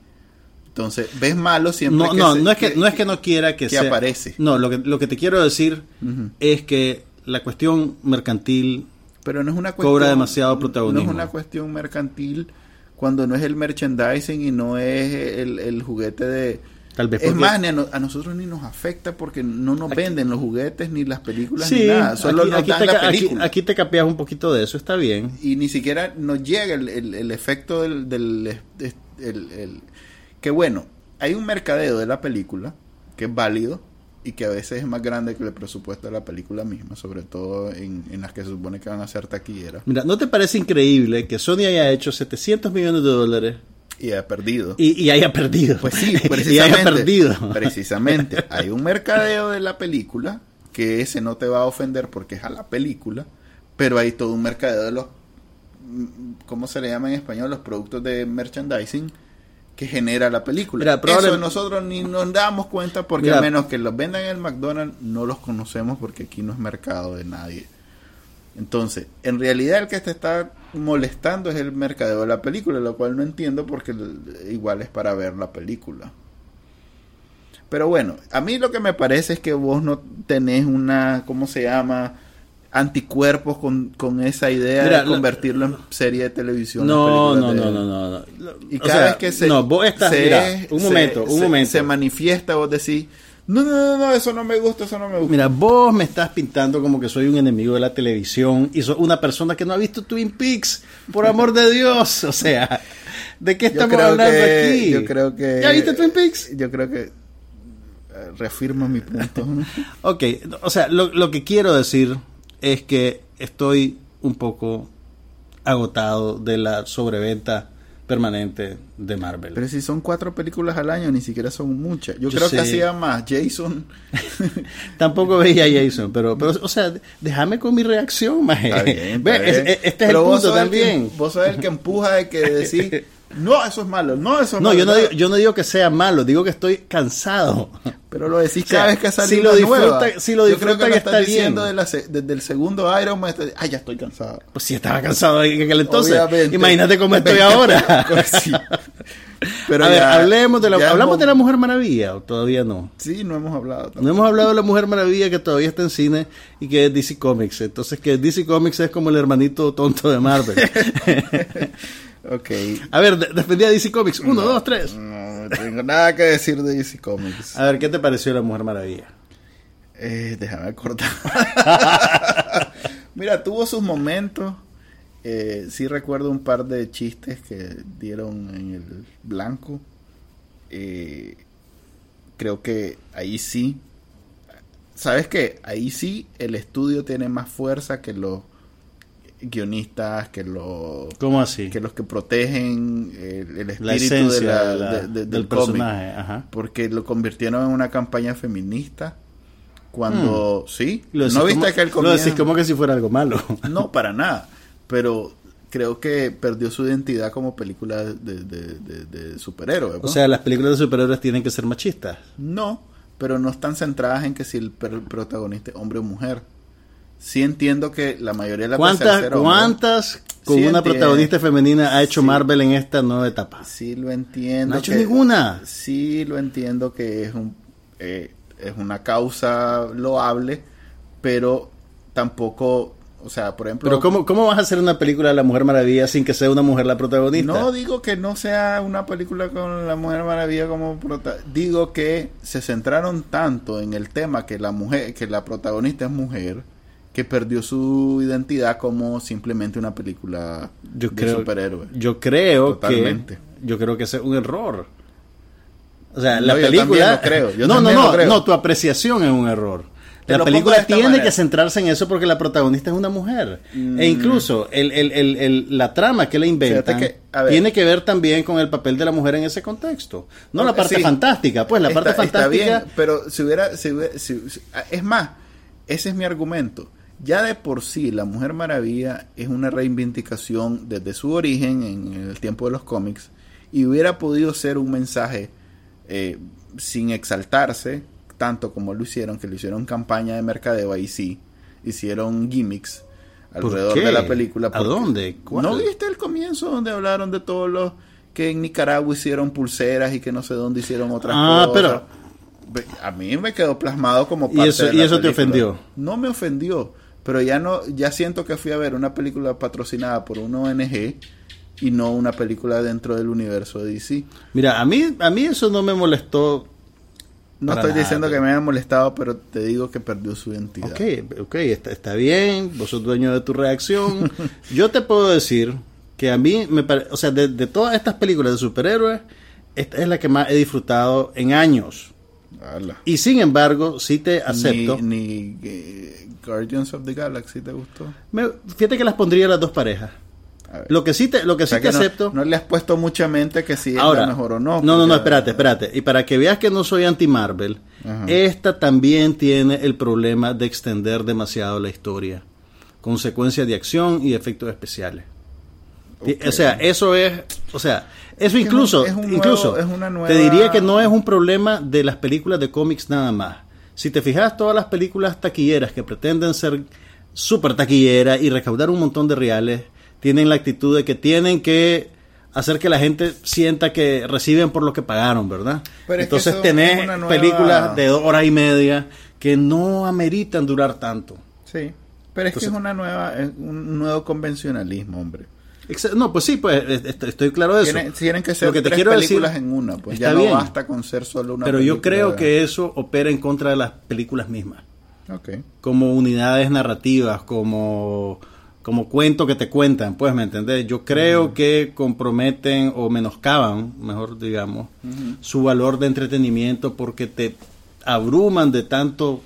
Entonces, ves malo siempre No, que no, se- no es que, no es que no quiera que, que sea- aparece. No, lo que, lo que te quiero decir es que la cuestión mercantil Pero no es una cuestión. Cobra demasiado protagonismo. No es una cuestión mercantil cuando no es el merchandising y no es el, el juguete de. Tal vez es más, ni a, no- a nosotros ni nos afecta porque no nos Aquí- venden los juguetes ni las películas Sí, ni nada. Solo aquí, nos aquí dan te, la película. aquí te capeas un poquito de eso, está bien. Y ni siquiera nos llega el, el- el efecto del. del- el- el- el- que bueno, hay un mercadeo de la película que es válido y que a veces es más grande que el presupuesto de la película misma, sobre todo en, en las que se supone que van a ser taquilleras. Mira, ¿no te parece increíble que Sony haya hecho 700 millones de dólares Y ha perdido. y, y haya perdido? Pues sí, y haya precisamente. perdido. Precisamente. Hay un mercadeo de la película que ese no te va a ofender porque es a la película, pero hay todo un mercadeo de los, mm, ¿cómo se le llama en español? Los productos de merchandising que genera la película. Mira, probable- Eso nosotros ni nos damos cuenta porque Mira. a menos que los vendan en el McDonald's no los conocemos porque aquí no es mercado de nadie. Entonces, en realidad el que te está molestando es el mercadeo de la película, lo cual no entiendo porque igual es para ver la película. Pero bueno, a mí lo que me parece es que vos no tenés una, ¿cómo se llama? Anticuerpos con, con esa idea Mira, de la- convertirlo en serie de televisión. No, no, no, no, no, no. Y O cada sea, vez que se, No, vos estás, se- mira, un se- momento, un se- momento. se manifiesta, vos decís, no, no, no, no, eso no me gusta, eso no me gusta. Mira, vos me estás pintando como que soy un enemigo de la televisión y soy una persona que no ha visto Twin Peaks, por amor de Dios. O sea, ¿de qué Yo estamos creo hablando que- aquí? Yo creo que. ¿Ya viste Twin Peaks? Yo creo que. eh, reafirma mi punto. Ok, o sea, lo, lo que quiero decir es que estoy un poco agotado de la sobreventa permanente de Marvel. Pero si son cuatro películas al año, ni siquiera son muchas. Yo, Yo creo sé. que hacía más. Jason. Tampoco veía a Jason, pero, pero o sea, déjame con mi reacción, es- este es Pero el vos punto sos el que- también. vos sos el que empuja de que decís, no, eso es malo, no, eso es No, malo. yo no, digo, yo no digo que sea malo, digo que estoy cansado. Pero lo decís O sea, cada vez que sale si lo disfruta- nueva. si lo Yo creo que está estás diciendo de la desde el segundo Iron Man. estás- Ay, ya estoy cansado. Pues si estaba cansado en aquel entonces. Obviamente. Imagínate cómo estoy ahora. Sí. Pero a ver, ya- hablemos de la, hablamos hemos- de la Mujer Maravilla, o todavía no. Sí, no hemos hablado. tampoco. No hemos hablado de la Mujer Maravilla que todavía está en cine y que es DC Comics. Entonces, que DC Comics es como el hermanito tonto de Marvel. Ok. a ver, de- defendía DC Comics. Uno, dos, tres. No, no tengo nada que decir de DC Comics. A ver, ¿qué te pareció la Mujer Maravilla? Eh, déjame acordar. Mira, tuvo sus momentos. Eh, sí recuerdo un par de chistes que dieron en el blanco. Eh, creo que ahí sí. ¿Sabes qué? Ahí sí el estudio tiene más fuerza que los guionistas, que los ¿Cómo así? que los que protegen el, el espíritu la de la- de la- de- de- del, del cómic personaje. Ajá. porque lo convirtieron en una campaña feminista cuando sí Hmm. Lo decís no viste como- que el Lo decís como que si fuera algo malo. no para nada pero creo que perdió su identidad como película de, de, superhéroes O sea, las películas de superhéroes tienen que ser machistas. no pero no están centradas en que si el protagonista es hombre o mujer sí entiendo que la mayoría de la ¿Cuántas, ¿cuántas con Sí una entiendo. protagonista femenina ha hecho Sí. Marvel en esta nueva etapa? Sí, lo entiendo. No ha hecho que- ninguna. Sí, lo entiendo que es un eh, es una causa loable, pero tampoco, o sea, por ejemplo, Pero ¿cómo, ¿cómo vas a hacer una película de la Mujer Maravilla sin que sea una mujer la protagonista? no digo que no sea una película con la Mujer Maravilla como prota digo que se centraron tanto en el tema que la mujer, que la protagonista es mujer, que perdió su identidad como simplemente una película yo de creo, superhéroes. Yo creo Totalmente. que yo creo que ese es un error. O sea, No, la yo película también lo creo, yo No, no, no, lo creo. no, tu apreciación es un error. Te La película tiene manera. que centrarse en eso porque la protagonista es una mujer. Mm. E incluso el, el- el- el- la trama que le inventan que, tiene que ver también con el papel de la mujer en ese contexto. No la parte sí. fantástica, pues la Está- parte está fantástica... bien, pero si hubiera, si hubiera- si- es más, ese es mi argumento. Ya de por sí, la Mujer Maravilla es una reivindicación desde su origen en el tiempo de los cómics y hubiera podido ser un mensaje eh, sin exaltarse tanto como lo hicieron, que lo hicieron campaña de mercadeo ahí sí, hicieron gimmicks alrededor de la película. ¿A dónde? ¿Cuál? ¿No viste el comienzo donde hablaron de todos los que en Nicaragua hicieron pulseras y que no sé dónde hicieron otras Ah, cosas? pero- Ve- A mí me quedó plasmado como ¿Y parte eso- de y la eso te ofendió? No me ofendió, pero ya no ya siento que fui a ver una película patrocinada por una ONG y no una película dentro del universo de DC. Mira, a mí, a mí eso no me molestó. No estoy nada, diciendo que me haya molestado, pero te digo que perdió su identidad. Ok, ok, está, está bien, vos sos dueño de tu reacción. Yo te puedo decir que a mí, me pare- o sea, de, de todas estas películas de superhéroes, esta es la que más he disfrutado en años. Ala. Y sin embargo, sí te acepto. Ni, ni, eh, Guardians of the Galaxy te gustó. Me- fíjate que las pondría las dos parejas. Lo que sí te, lo que O sea sí te que no- acepto. No, le has puesto mucha mente que si es Ahora, la mejor o no. No, no, no, espérate, espérate. Y para que veas que no soy anti-Marvel, esta también tiene el problema de extender demasiado la historia. Consecuencias de acción y efectos especiales. O sea, eso es, o sea, eso incluso, es un incluso, es una nueva- te diría que no es un problema de las películas de cómics nada más. Si te fijas, todas las películas taquilleras que pretenden ser súper taquilleras y recaudar un montón de reales, tienen la actitud de que tienen que hacer que la gente sienta que reciben por lo que pagaron, ¿verdad? Pero Entonces tenés nueva- películas de dos horas y media que no ameritan durar tanto. Sí. Pero es que es una nueva, es un nuevo convencionalismo, hombre. No, pues sí, pues est- est- estoy claro de eso. Tienen, tienen que ser Lo que te tres quiero decir- películas en una, pues ya no bien. basta con ser solo una Pero yo creo que eso opera en contra de las películas mismas. Ok. Como unidades narrativas, como, como cuento que te cuentan, pues, ¿me entendés? Yo creo que comprometen o menoscaban, mejor digamos, su valor de entretenimiento porque te abruman de tanto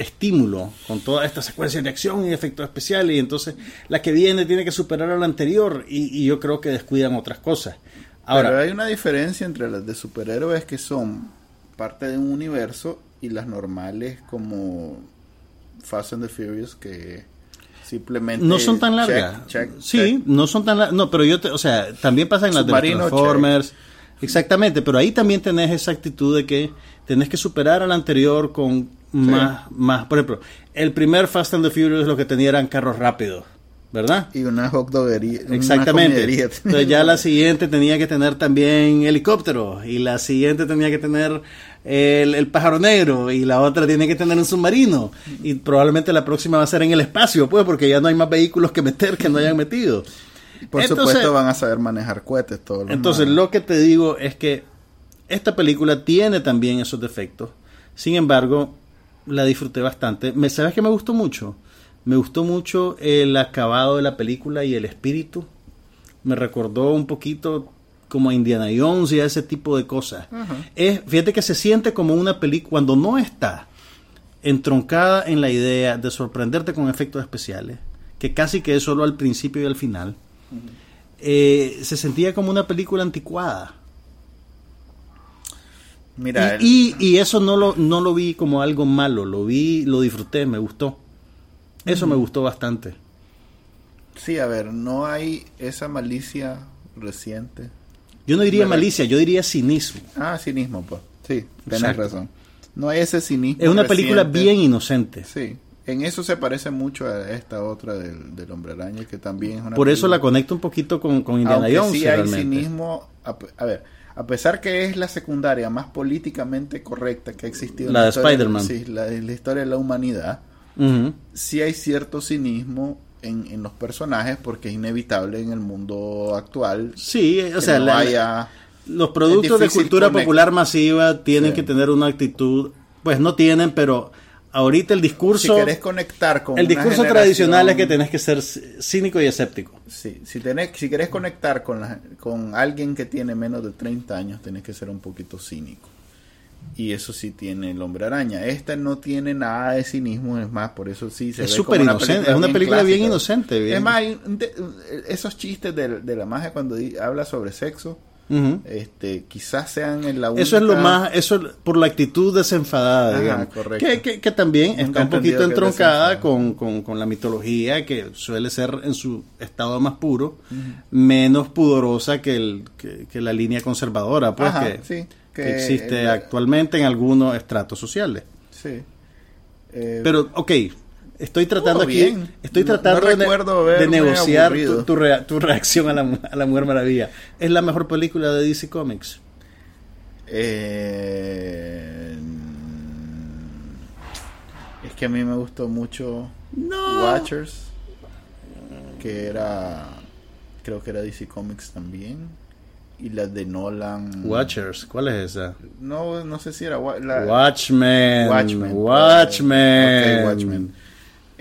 estímulo con toda esta secuencia de acción y efectos especiales y entonces la que viene tiene que superar a la anterior y, y yo creo que descuidan otras cosas. Ahora, Pero hay una diferencia entre las de superhéroes que son parte de un universo y las normales como Fast and the Furious que simplemente no son tan largas. check, sí, check. no son tan largas. No, pero yo, te, o sea, también pasa en las de los Transformers. Exactamente, pero ahí también tenés esa actitud de que tenés que superar al anterior con más, más. Por ejemplo, el primer Fast and the Furious lo que tenía eran carros rápidos. ¿verdad? Y una hot doggería. Exactamente. Entonces ya la siguiente tenía que tener también helicóptero y la siguiente tenía que tener el, pájaro negro y la otra tiene que tener un submarino y probablemente la próxima va a ser en el espacio, pues porque ya no hay más vehículos que meter que no hayan metido. Por supuesto van a saber manejar cohetes todos Entonces lo que te digo es que esta película tiene también esos defectos. Sin embargo, la disfruté bastante. ¿Me sabes que me gustó mucho? Me gustó mucho el acabado de la película y el espíritu. Me recordó un poquito como a Indiana Jones y a ese tipo de cosas. es, fíjate que se siente como una película cuando no está entroncada en la idea de sorprenderte con efectos especiales, que casi que es solo al principio y al final. Eh, se sentía como una película anticuada. Mira, y, y, eso no lo, no lo vi como algo malo, lo vi, lo disfruté, me gustó. Eso me gustó bastante. Sí, a ver, no hay esa malicia reciente. Yo no diría malicia, yo diría cinismo. Ah, cinismo, pues. Sí, tienes razón. No hay ese cinismo. Es una película bien inocente. Sí. En eso se parece mucho a esta otra del, del Hombre Araña, que también es una. Por eso la conecto un poquito con, con Indiana Jones. Sí, hay cinismo. A, ver, a pesar que es la secundaria más políticamente correcta que ha existido la de Spider-Man. Sí, la, la historia de la humanidad si hay cierto cinismo en, los personajes porque es inevitable en el mundo actual. Sí, o sea, los productos de cultura popular masiva tienen que tener una actitud, pues no tienen, pero ahorita el discurso... Si querés conectar con... El discurso tradicional es que tenés que ser cínico y escéptico. Sí, si, tenés, si querés conectar con, con alguien que tiene menos de 30 años, tenés que ser un poquito cínico. Y eso sí tiene el hombre araña. Esta no tiene nada de cinismo, es más, por eso sí se es súper inocente. Es una película bien inocente. Bien. Es más, esos chistes de, de, la magia cuando habla sobre sexo, este, quizás sean en la única... Eso es lo más, eso por la actitud desenfadada, digamos. Que, que, también está un poquito entroncada con, con, con, la mitología, que suele ser en su estado más puro, menos pudorosa que, el, que, la línea conservadora, pues que... Sí que, existe actualmente en algunos estratos sociales. Sí. Eh, Pero, ok, estoy tratando aquí, estoy tratando de, negociar tu, tu, reacción a la, a la, Mujer Maravilla. ¿Es la mejor película de DC Comics? Eh, es que a mí me gustó mucho Watchers, que era, creo que era DC Comics también y las de Nolan. Watchers, ¿cuál es esa? No, no sé si era la... Watchmen. Watchmen. Watchmen. Watchmen.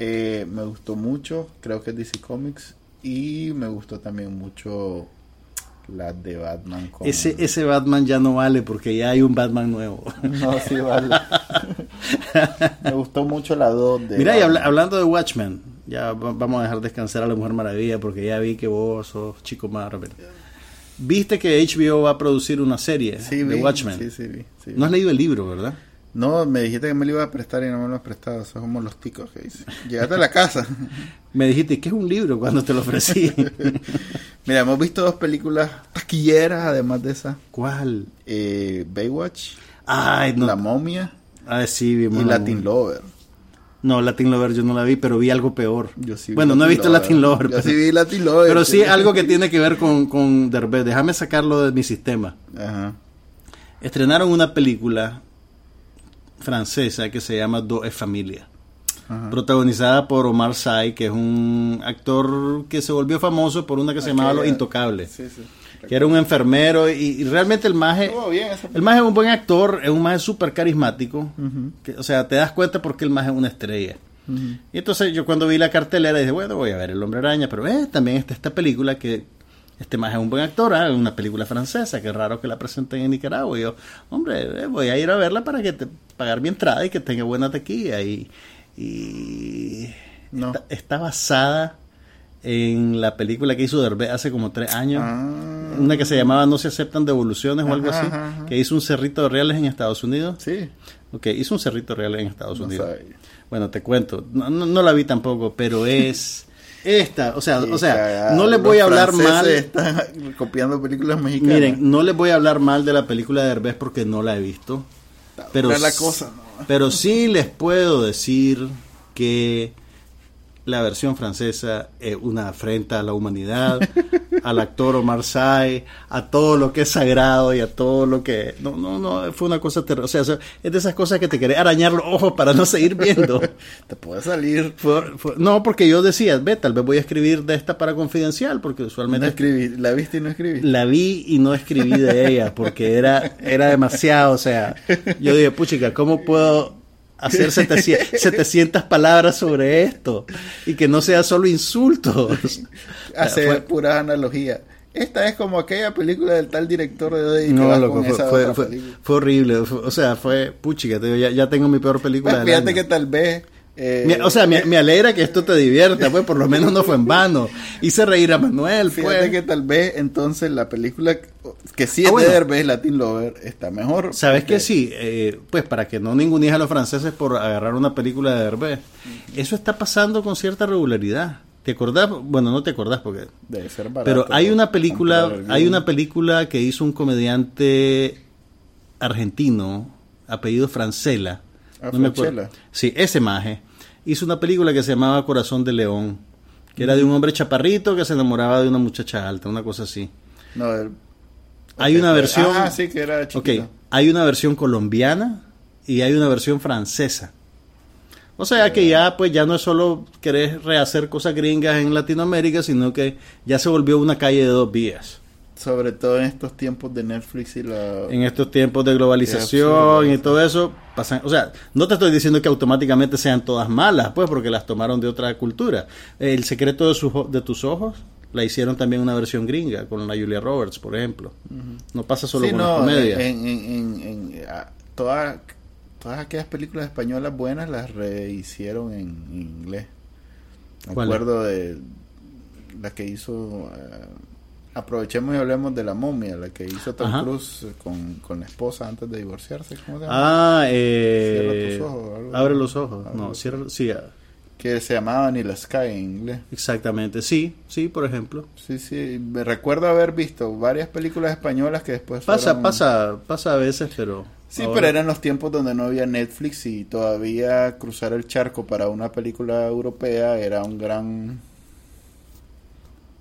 Eh, me gustó mucho, creo que es DC Comics y me gustó también mucho la de Batman. Ese, ese Batman ya no vale porque ya hay un Batman nuevo. No, sí vale. me gustó mucho la 2 de... Mira, y hablando de Watchmen, ya vamos a dejar descansar a la Mujer Maravilla porque ya vi que vos sos chico Marvel. ¿Viste que HBO va a producir una serie de Watchmen? Sí, sí, vi, No has leído el libro, ¿verdad? No, me dijiste que me lo iba a prestar y no me lo has prestado. Somos los ticos que dice. Llegaste a la casa. me dijiste, ¿qué es un libro cuando te lo ofrecí? Mira, hemos visto dos películas taquilleras además de esa. ¿Cuál? Eh, Baywatch. Ay, no. La momia. Ah, sí, vimos. Y Latin Lover. No, Latin Lover yo no la vi, pero vi algo peor. Yo sí bueno, no he visto Latin Lover. Yo sí vi Latin Lover. Pero sí algo que tiene que ver con, con Derbez. Déjame sacarlo de mi sistema. Ajá. Estrenaron una película francesa que se llama Do es Familia. Protagonizada por Omar Sy, que es un actor que se volvió famoso por una que se llamaba Los Intocables. Sí, sí que era un enfermero y, realmente el maje el maje es un buen actor es un maje súper carismático o sea te das cuenta porque el maje es una estrella y entonces yo cuando vi la cartelera dije bueno voy a ver el hombre araña pero eh, también está esta película que este maje es un buen actor ¿eh? una película francesa que raro que la presenten en Nicaragua y yo hombre eh, voy a ir a verla para que te pagar mi entrada y que tenga buena taquilla y, y no. está basada en la película que hizo Derbez hace como tres años, ah. una que se llamaba No se aceptan devoluciones o algo así, que hizo un cerrito de reales en Estados Unidos. Sí. Ok, hizo un cerrito real en Estados Unidos. Bueno, te cuento, no, no, la vi tampoco, pero es... esta, o sea, o sea, no les voy a hablar mal. Están copiando películas mexicanas. Miren, no les voy a hablar mal de la película de Herbés porque no la he visto. Pero, la cosa, pero sí les puedo decir que la versión francesa es una afrenta a la humanidad, al actor Omar Sy, a todo lo que es sagrado y a todo lo que... No, no, no, fue una cosa terrible. O sea, es de esas cosas que te querés arañar los ojos para no seguir viendo. te puede salir. no, porque yo decía, ve, tal vez voy a escribir de esta para confidencial, porque usualmente... No escribí, la viste y no escribí. La vi y no escribí de ella, porque era, era demasiado, o sea, yo dije, puchica, ¿cómo puedo hacer 700, palabras sobre esto y que no sea solo insultos. Hacer fue, pura analogía. Esta es como aquella película del tal director de hoy. No, fue, fue, horrible. o sea, fue puchica. Ya, ya tengo mi peor película. Pues fíjate que tal vez eh, o sea, me, alegra que esto te divierta, pues por lo menos no fue en vano. Hice reír a Manuel, Fíjate pues. que tal vez entonces la película que sí es ah, de Latin Lover, está mejor. ¿Sabes que sí? Eh, pues para que no ningunees a los franceses por agarrar una película de Herbes. Eso está pasando con cierta regularidad. ¿Te acordás? Bueno, no te acordás porque... Debe ser Pero hay una película, hay una película que hizo un comediante argentino, apellido Francela. Ah, no me acuerdo. Sí, ese maje hizo una película que se llamaba Corazón de León, que era de un hombre chaparrito que se enamoraba de una muchacha alta, una cosa así. No, hay una versión. Ah, sí, que era chiquito. hay una versión colombiana y hay una versión francesa. O sea que ya pues ya no es solo querer rehacer cosas gringas en Latinoamérica, sino que ya se volvió una calle de dos vías sobre todo en estos tiempos de Netflix y la... En estos tiempos de globalización y todo eso, pasan, o sea, no te estoy diciendo que automáticamente sean todas malas, pues, porque las tomaron de otra cultura. El secreto de, sus, de tus ojos la hicieron también una versión gringa, con la Julia Roberts, por ejemplo. No pasa solo con la comedia. En, en, en, todas, todas aquellas películas españolas buenas las rehicieron en, inglés. Me acuerdo de la que hizo... Eh, aprovechemos y hablemos de la momia, la que hizo Tom Cruise con, con, la esposa antes de divorciarse. ¿Cómo se llama? Ah, eh, cierra tus ojos. Abre los ojos. no, cierra, sí. Ah. Que se llamaba Ni la Sky en inglés. Exactamente, sí, sí, por ejemplo. Sí, sí, me recuerdo haber visto varias películas españolas que después Pasa, pasa, pasa a veces, pero... Sí, pero eran los tiempos donde no había Netflix y todavía cruzar el charco para una película europea era un gran...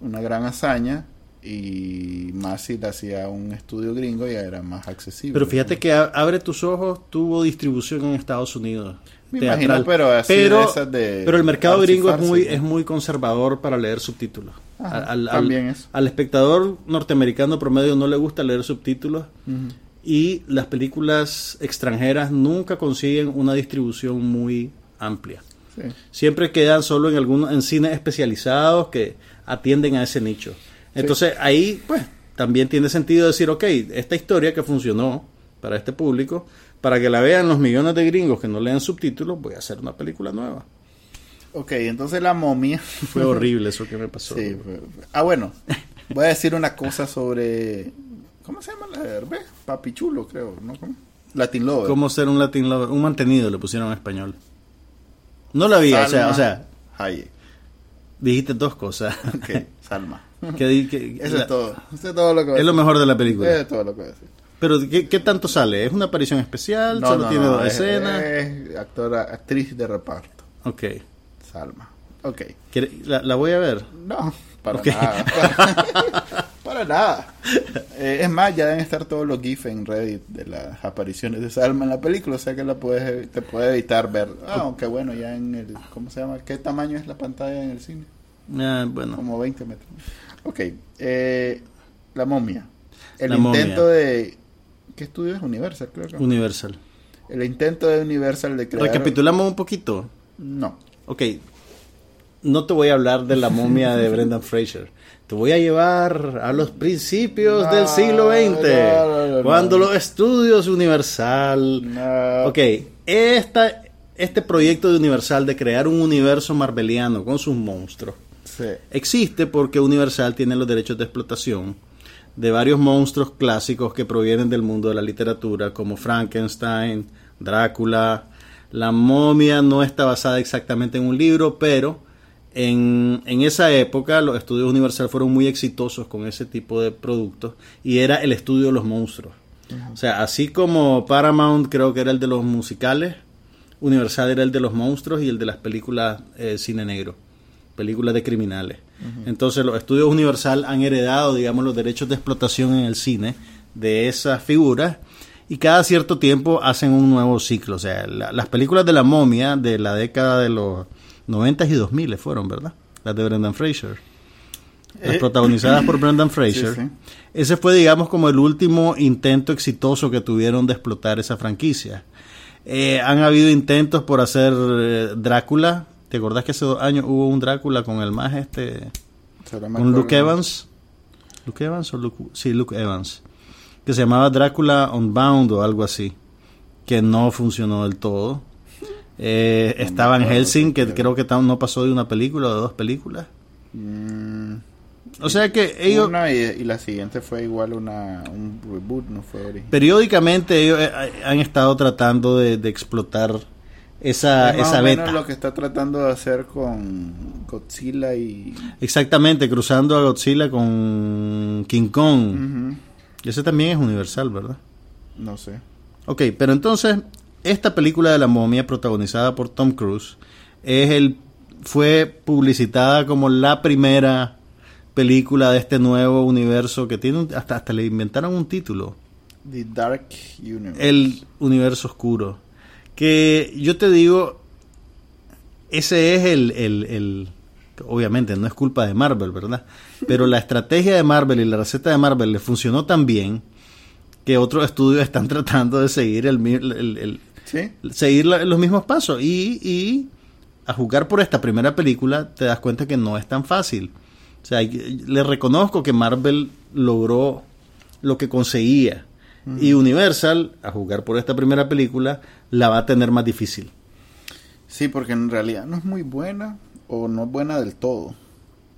una gran hazaña y más si le hacía un estudio gringo ya era más accesible. Pero fíjate que Abre tus ojos tuvo distribución en Estados Unidos. Me imagino, pero así pero, pero el mercado gringo es muy es muy conservador para leer subtítulos. al, también es. al, espectador norteamericano promedio no le gusta leer subtítulos y las películas extranjeras nunca consiguen una distribución muy amplia. Siempre quedan solo en algunos en cines especializados que atienden a ese nicho. Entonces ahí, pues, también tiene sentido decir, ok, esta historia que funcionó para este público, para que la vean los millones de gringos que no leen subtítulos, voy a hacer una película nueva. Ok, entonces la momia. Fue horrible eso que me pasó. Sí, Ah, bueno, voy a decir una cosa sobre. ¿Cómo se llama la herbe? Papichulo, creo, ¿no? Latin Lover. ¿Cómo ser un Latin Lover? Un mantenido le pusieron en español. No la vi, o sea, o sea. Dijiste dos cosas. Ok, Salma. Que, Eso es todo. Eso es todo lo que Es lo mejor de la película. es todo lo que voy a decir. Pero ¿qué, tanto sale? ¿Es una aparición especial? No, ¿Solo tiene dos es, escenas? Es actora, actriz de reparto. Ok. Salma. Ok. ¿La, la voy a ver? No, para nada. Para, nada. Eh, es más, ya deben estar todos los GIFs en Reddit de las apariciones de Salma en la película, o sea que la puedes, te puede evitar ver. Ah, aunque bueno, ya en el. ¿Cómo se llama? ¿Qué tamaño es la pantalla en el cine? Ah, bueno. Como 20 metros. Ok, eh, La momia. El intento de... ¿Qué estudio es? Universal, creo que. Universal. El intento de Universal de crear... ¿Recapitulamos un poquito? No. Ok. No te voy a hablar de la momia de Brendan Fraser. Te voy a llevar a los principios del siglo XX. cuando los estudios Universal... Ok. Esta, este proyecto de Universal de crear un universo marbeliano con sus monstruos Existe porque Universal tiene los derechos de explotación de varios monstruos clásicos que provienen del mundo de la literatura, como Frankenstein, Drácula. La momia no está basada exactamente en un libro, pero en, en, esa época los estudios Universal fueron muy exitosos con ese tipo de productos y era el estudio de los monstruos. O sea, así como Paramount creo que era el de los musicales, Universal era el de los monstruos y el de las películas eh, cine negro, películas de criminales. Entonces los estudios Universal han heredado, digamos, los derechos de explotación en el cine de esas figuras y cada cierto tiempo hacen un nuevo ciclo. O sea, las películas de la momia de la década de los 90 y 2000 fueron, ¿verdad? Las de Brendan Fraser. Las Eh, protagonizadas por Brendan Fraser. Sí, sí. Ese fue, digamos, como el último intento exitoso que tuvieron de explotar esa franquicia. Eh, han habido intentos por hacer eh, Drácula. ¿Te acordás que hace dos años hubo un Drácula con el más este... Con Luke. Evans? ¿Luke Evans o Luke? Sí, Luke Evans. Que se llamaba Drácula Unbound o algo así. Que no funcionó del todo. Eh, estaba en Helsing, que creo que no pasó de una película o de dos películas. Mm, O sea que ellos... una y, y la siguiente fue igual una un reboot, no fue periódicamente ellos eh, han estado tratando de, de explotar esa, Es más esa o menos beta. lo que está tratando de hacer con Godzilla y Exactamente, cruzando a Godzilla con King Kong. Ujú, Ese también es universal, ¿verdad? no sé. Ok, pero entonces, esta película de la momia protagonizada por Tom Cruise es el fue publicitada como la primera película de este nuevo universo que tiene un- hasta hasta le inventaron un título The Dark Universe. el universo oscuro. Que yo te digo, ese es el, el, el- Obviamente no es culpa de Marvel, ¿verdad? Pero la estrategia de Marvel y la receta de Marvel le funcionó tan bien que otros estudios están tratando de seguir el, el- Sí, seguir la- los mismos pasos. Y, y a jugar por esta primera película te das cuenta que no es tan fácil. O sea, le reconozco que Marvel logró lo que conseguía. Y Universal, a jugar por esta primera película, la va a tener más difícil. sí, porque en realidad no es muy buena o no es buena del todo.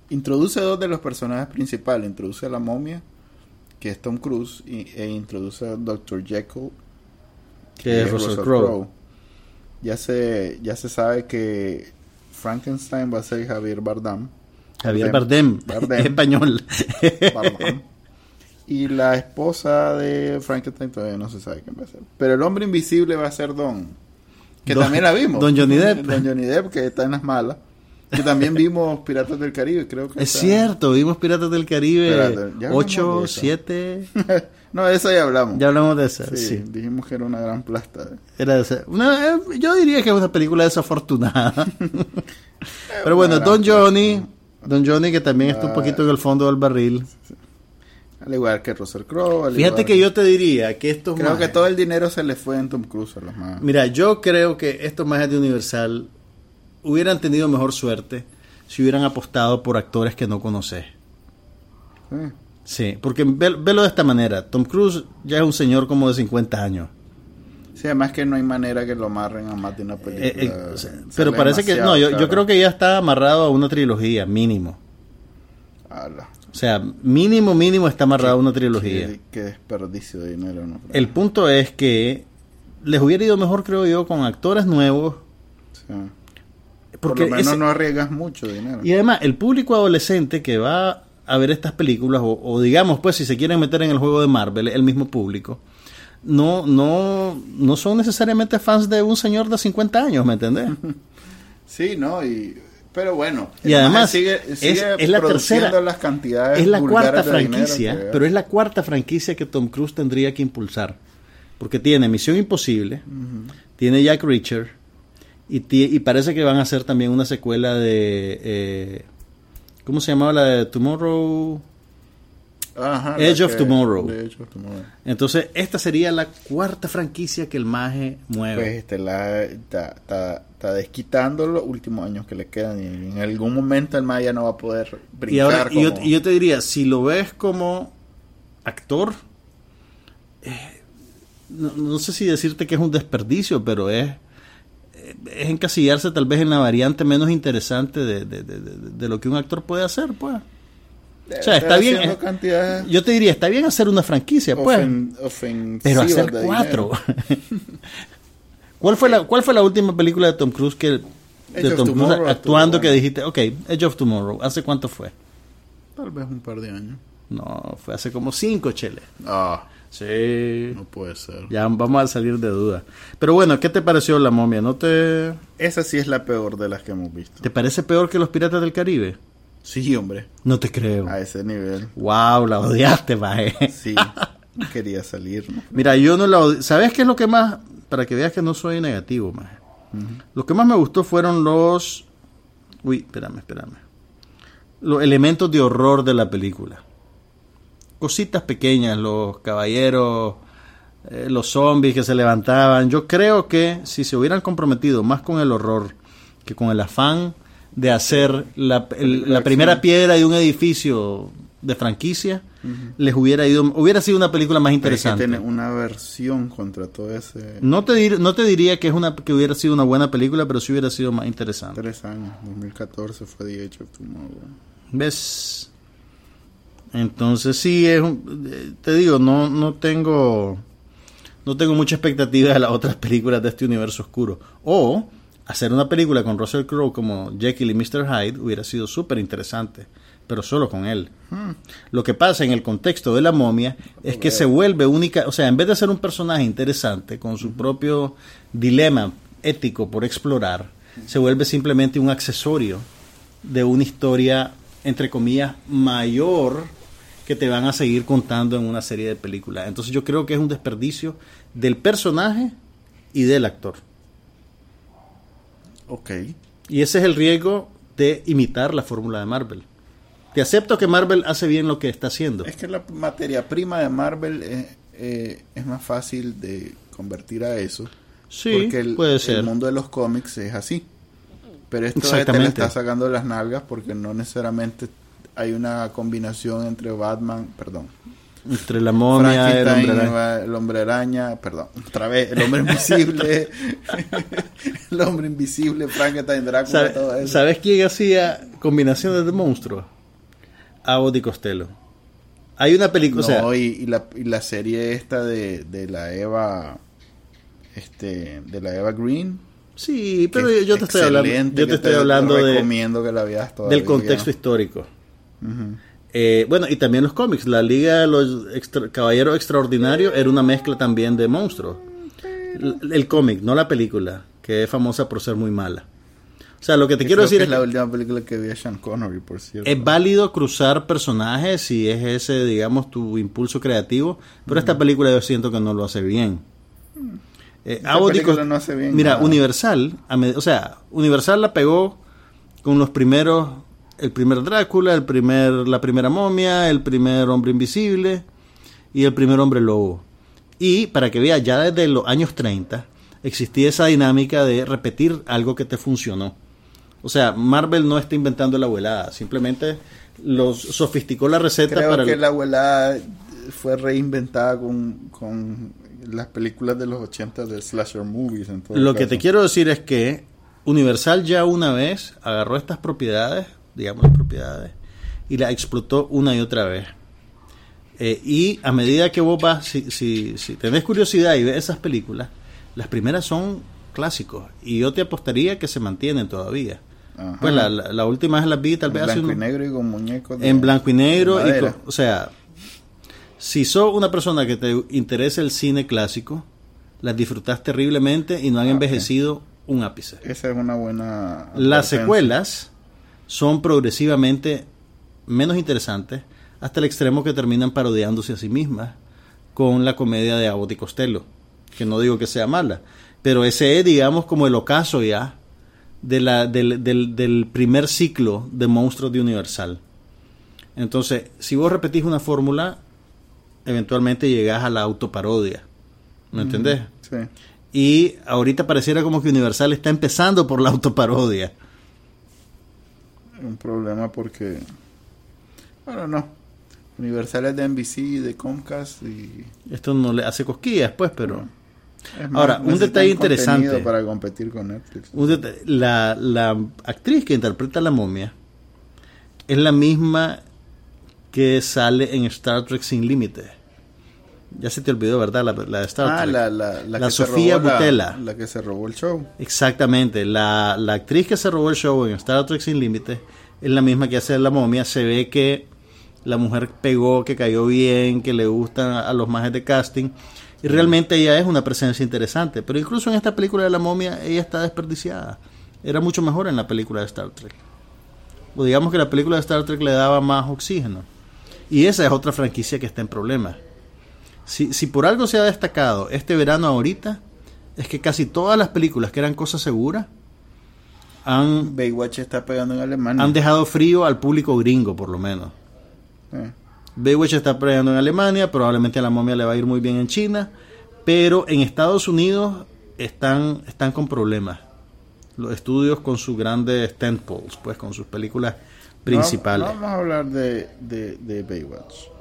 Introduce dos de los personajes principales. Introduce a la momia, que es Tom Cruise, y, e introduce a Dr. Jekyll, Que es Russell Crowe. Ya se, ya se sabe que Frankenstein va a ser Javier Bardem. Javier Bardem, Bardem. español. Bardem. Y la esposa de Frankenstein todavía no se sabe quién va a ser. Pero el hombre invisible va a ser Don. Que Don- también la vimos. Don Johnny Depp. Don Johnny Depp, que está en las malas. Que también vimos Piratas del Caribe, creo que es está- cierto, vimos Piratas del Caribe Espérate, ya hablamos 8, de eso. 7. no, de eso ya hablamos. Ya hablamos de esa, sí, sí. dijimos que era una gran plasta. Era esa- una- eh, yo diría que es una película desafortunada. Pero bueno, Don Johnny, Don Johnny que también está un Ah. poquito en el fondo del barril. Al igual que Russell Crowe. al Fíjate igual- que yo te diría que estos Creo que majes- todo el dinero se le fue en Tom Cruise a los más. Mira, yo creo que estos majes de Universal hubieran tenido mejor suerte si hubieran apostado por actores que no conoces. Sí. Sí, porque ve- velo de esta manera. Tom Cruise ya es un señor como de 50 años. Sí, además que no hay manera que lo amarren a más de una película. Eh, eh, o sea, Sale pero parece que no, yo, yo creo que ya está amarrado a una trilogía, mínimo. Ala, O sea, mínimo, mínimo está amarrado a una trilogía. Qué, qué desperdicio de dinero. ¿no? El punto es que les hubiera ido mejor, creo yo, con actores nuevos. Sí. Por Porque lo menos ese- no arriesgas mucho dinero. Y además, el público adolescente que va a ver estas películas, o, o digamos, pues, si se quieren meter en el juego de Marvel, el mismo público, no, no, no son necesariamente fans de un señor de 50 años, ¿me entendés? Sí, ¿no? Y, pero bueno. Y además, maje sigue, es- sigue es la tercera- las cantidades es la cuarta franquicia, que- pero es la cuarta franquicia que Tom Cruise tendría que impulsar. Porque tiene Misión Imposible, tiene Jack Reacher, y, y parece que van a hacer también una secuela de... eh, ¿Cómo se llamaba la de Tomorrow? Ajá, Edge of Tomorrow. de Edge of Tomorrow. Entonces, esta sería la cuarta franquicia que el Maje mueve. Pues este, la, está, desquitando los últimos años que le quedan y en algún momento el Maya no va a poder brincar y, ahora, y yo, como- y yo te diría, si lo ves como actor, eh, no, no sé si decirte que es un desperdicio, pero es, es encasillarse tal vez en la variante menos interesante de, de- de- de- de lo que un actor puede hacer, pues. O sea, está bien, eh, cantidades Yo te diría, está bien hacer una franquicia, pues, pero hacer cuatro. ¿Cuál fue, la, ¿Cuál fue la última película de Tom Cruise que de Tom Cruise actuando que dijiste, ok, Edge of Tomorrow, ¿hace cuánto fue? Tal vez un par de años. No, fue hace como cinco, chele. Ah, Sí. no puede ser. Ya vamos a salir de duda. Pero bueno, ¿qué te pareció la momia? ¿No te, Esa sí es la peor de las que hemos visto. te parece peor que los Piratas del Caribe? Sí, hombre. No te creo. A ese nivel. Wow, la odiaste, maje. Sí. Quería salir, ¿no? Mira, yo no la odi- ¿Sabes qué es lo que más? Para que veas que no soy negativo, maje. Lo que más me gustó fueron los... Uy, espérame, espérame. Los elementos de horror de la película. Cositas pequeñas, los caballeros, eh, los zombies que se levantaban. Yo creo que si se hubieran comprometido más con el horror que con el afán de hacer la, el- la primera piedra de un edificio de franquicia, les hubiera ido, hubiera sido una película más interesante. tiene una versión contra todo ese... No te, dir- no te diría que es una que hubiera sido una buena película, pero sí hubiera sido más interesante. Tres años. 2014 fue The Age of Tomorrow. ¿Ves? Entonces sí es un- eh, te digo, no no tengo no tengo mucha expectativa de las otras películas de este universo oscuro. O hacer una película con Russell Crowe como Jekyll y Mr. Hyde hubiera sido súper interesante, pero solo con él. Lo que pasa en el contexto de la momia es que se vuelve única, o sea, en vez de ser un personaje interesante con su propio dilema ético por explorar, se vuelve simplemente un accesorio de una historia, entre comillas, mayor que te van a seguir contando en una serie de películas. Entonces yo creo que es un desperdicio del personaje y del actor. Ok. Y ese es el riesgo de imitar la fórmula de Marvel. Te acepto que Marvel hace bien lo que está haciendo. Es que la materia prima de Marvel eh, eh, es más fácil de convertir a eso. Sí, porque el, puede ser. el mundo de los cómics es así. Pero esto te le está sacando de las nalgas porque no necesariamente hay una combinación entre Batman, perdón, Entre la momia, el hombre araña. el hombre araña, perdón, otra vez, el hombre invisible, el hombre invisible, Frankenstein, Drácula, ¿Sabe- todo eso. ¿Sabes quién hacía combinaciones de monstruos? Abbott y Costello. Hay una película, No, o sea, y, y la, y la serie esta de, de la Eva, este, de la Eva Green. sí, pero yo, te estoy hablando, yo te estoy hablando de, recomiendo que la veas todavía. del contexto histórico. Eh, bueno, y también los cómics. La Liga de los Extra- Caballeros Extraordinarios era una mezcla también de monstruos. El, el cómic, no la película, que es famosa por ser muy mala. O sea, lo que te quiero creo decir que es es la última película que vi a Sean Connery, por cierto. es válido cruzar personajes si es ese, digamos, tu impulso creativo, pero esta película yo siento que no lo hace bien. Eh, y película Cos- no hace bien Mira, nada. Universal, o sea, Universal la pegó con los primeros, el primer Drácula, el primer, la primera momia, el primer hombre invisible y el primer hombre lobo. Y para que veas, ya desde los años 30 existía esa dinámica de repetir algo que te funcionó. O sea, Marvel no está inventando la abuelada, simplemente los sofisticó la receta Creo para que el- la abuela fue reinventada con, con las películas de los 80 de slasher movies. En todo Lo que te quiero decir es que Universal ya una vez agarró estas propiedades, digamos las propiedades, y las explotó una y otra vez. Eh, y a medida que vos vas, si, si, si tenés curiosidad y ves esas películas, las primeras son clásicos. Y yo te apostaría que se mantienen todavía. Ajá. Pues la, la, la última vez las vi tal En vez hace blanco y un- negro y con muñecos. de- en blanco y negro. y con- o sea, si sos una persona que te interesa el cine clásico, las disfrutas terriblemente y no han Ah, envejecido un ápice. Esa es una buena. Las secuelas son progresivamente menos interesantes hasta el extremo que terminan parodiándose a sí mismas con la comedia de Abbott y Costello, que no digo que sea mala, pero ese es, digamos, como el ocaso ya de la, del, del- del primer ciclo de monstruos de Universal. Entonces, si vos repetís una fórmula, eventualmente llegás a la autoparodia. ¿Me entendés? Sí. Y ahorita pareciera como que Universal está empezando por la autoparodia. Un problema porque. Bueno, no. Universal es de NBC, de Comcast y. Esto no le hace cosquillas, pues, pero... Ahora, un detalle interesante. Para competir con Netflix. un la, la actriz que interpreta a la momia es la misma que sale en Star Trek Sin Límite. Ya se te olvidó, ¿verdad? La, la de Star Ah, Trek. la, la, la La que se Sofía robó la- Boutella. La, que se robó el show. Exactamente. La, la actriz que se robó el show en Star Trek Sin Límites es la misma que hace la momia. Se ve que la mujer pegó, que cayó bien, que le gustan a los majes de casting. Y realmente ella es una presencia interesante. Pero incluso en esta película de la momia, ella está desperdiciada. Era mucho mejor en la película de Star Trek. O digamos que la película de Star Trek le daba más oxígeno. Y esa es otra franquicia que está en problemas. Si, si por algo se ha destacado este verano ahorita, es que casi todas las películas que eran cosas seguras han, Baywatch está pegando en Alemania. han dejado frío al público gringo, por lo menos. Eh. Baywatch está peleando en Alemania, probablemente a la momia le va a ir muy bien en China, pero en Estados Unidos están, están con problemas. Los estudios con sus grandes tentpoles, pues con sus películas principales. No, no vamos a hablar de, de, de Baywatch.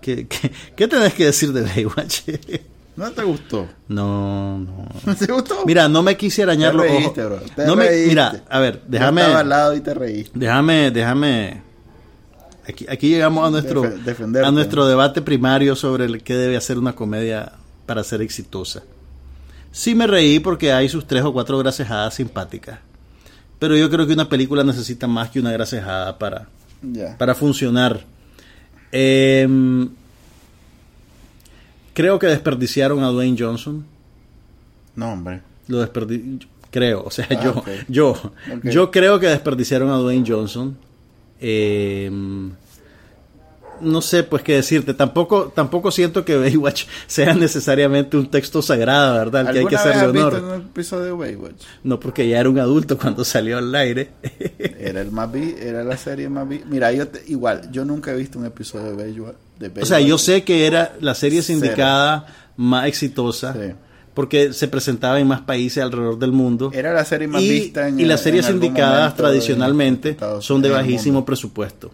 ¿Qué, qué, qué tenés que decir de Baywatch? ¿No te gustó? no, no. ¿No te gustó? Mira, no me quise arañar te los reíste, ojos. bro. Te No me- reíste. mira, a ver, déjame, estaba al lado y te reíste. déjame, déjame. Aquí, aquí llegamos a nuestro, a nuestro debate primario sobre el qué debe hacer una comedia para ser exitosa. Sí me reí porque hay sus tres o cuatro gracejadas simpáticas. Pero yo creo que una película necesita más que una gracejada para, para funcionar. Em, creo que desperdiciaron a Dwayne Johnson. No, hombre. Lo desperdi creo, o sea, Ah, yo, yo, yo creo que desperdiciaron a Dwayne Johnson. Eh, no sé, pues qué decirte. Tampoco, tampoco siento que Baywatch sea necesariamente un texto sagrado, ¿verdad? Al que hay que ¿Alguna vez hacerle has honor. visto un episodio de Baywatch? No, porque ya era un adulto cuando salió al aire. Era el más vi, era la serie más vi. Mira, yo te- igual, yo nunca he visto un episodio de Baywatch. de o sea, yo sé que era la serie Cero. sindicada más exitosa. Sí. Porque se presentaba en más países alrededor del mundo. Era la serie más y, vista en y las series sindicadas tradicionalmente son de bajísimo presupuesto.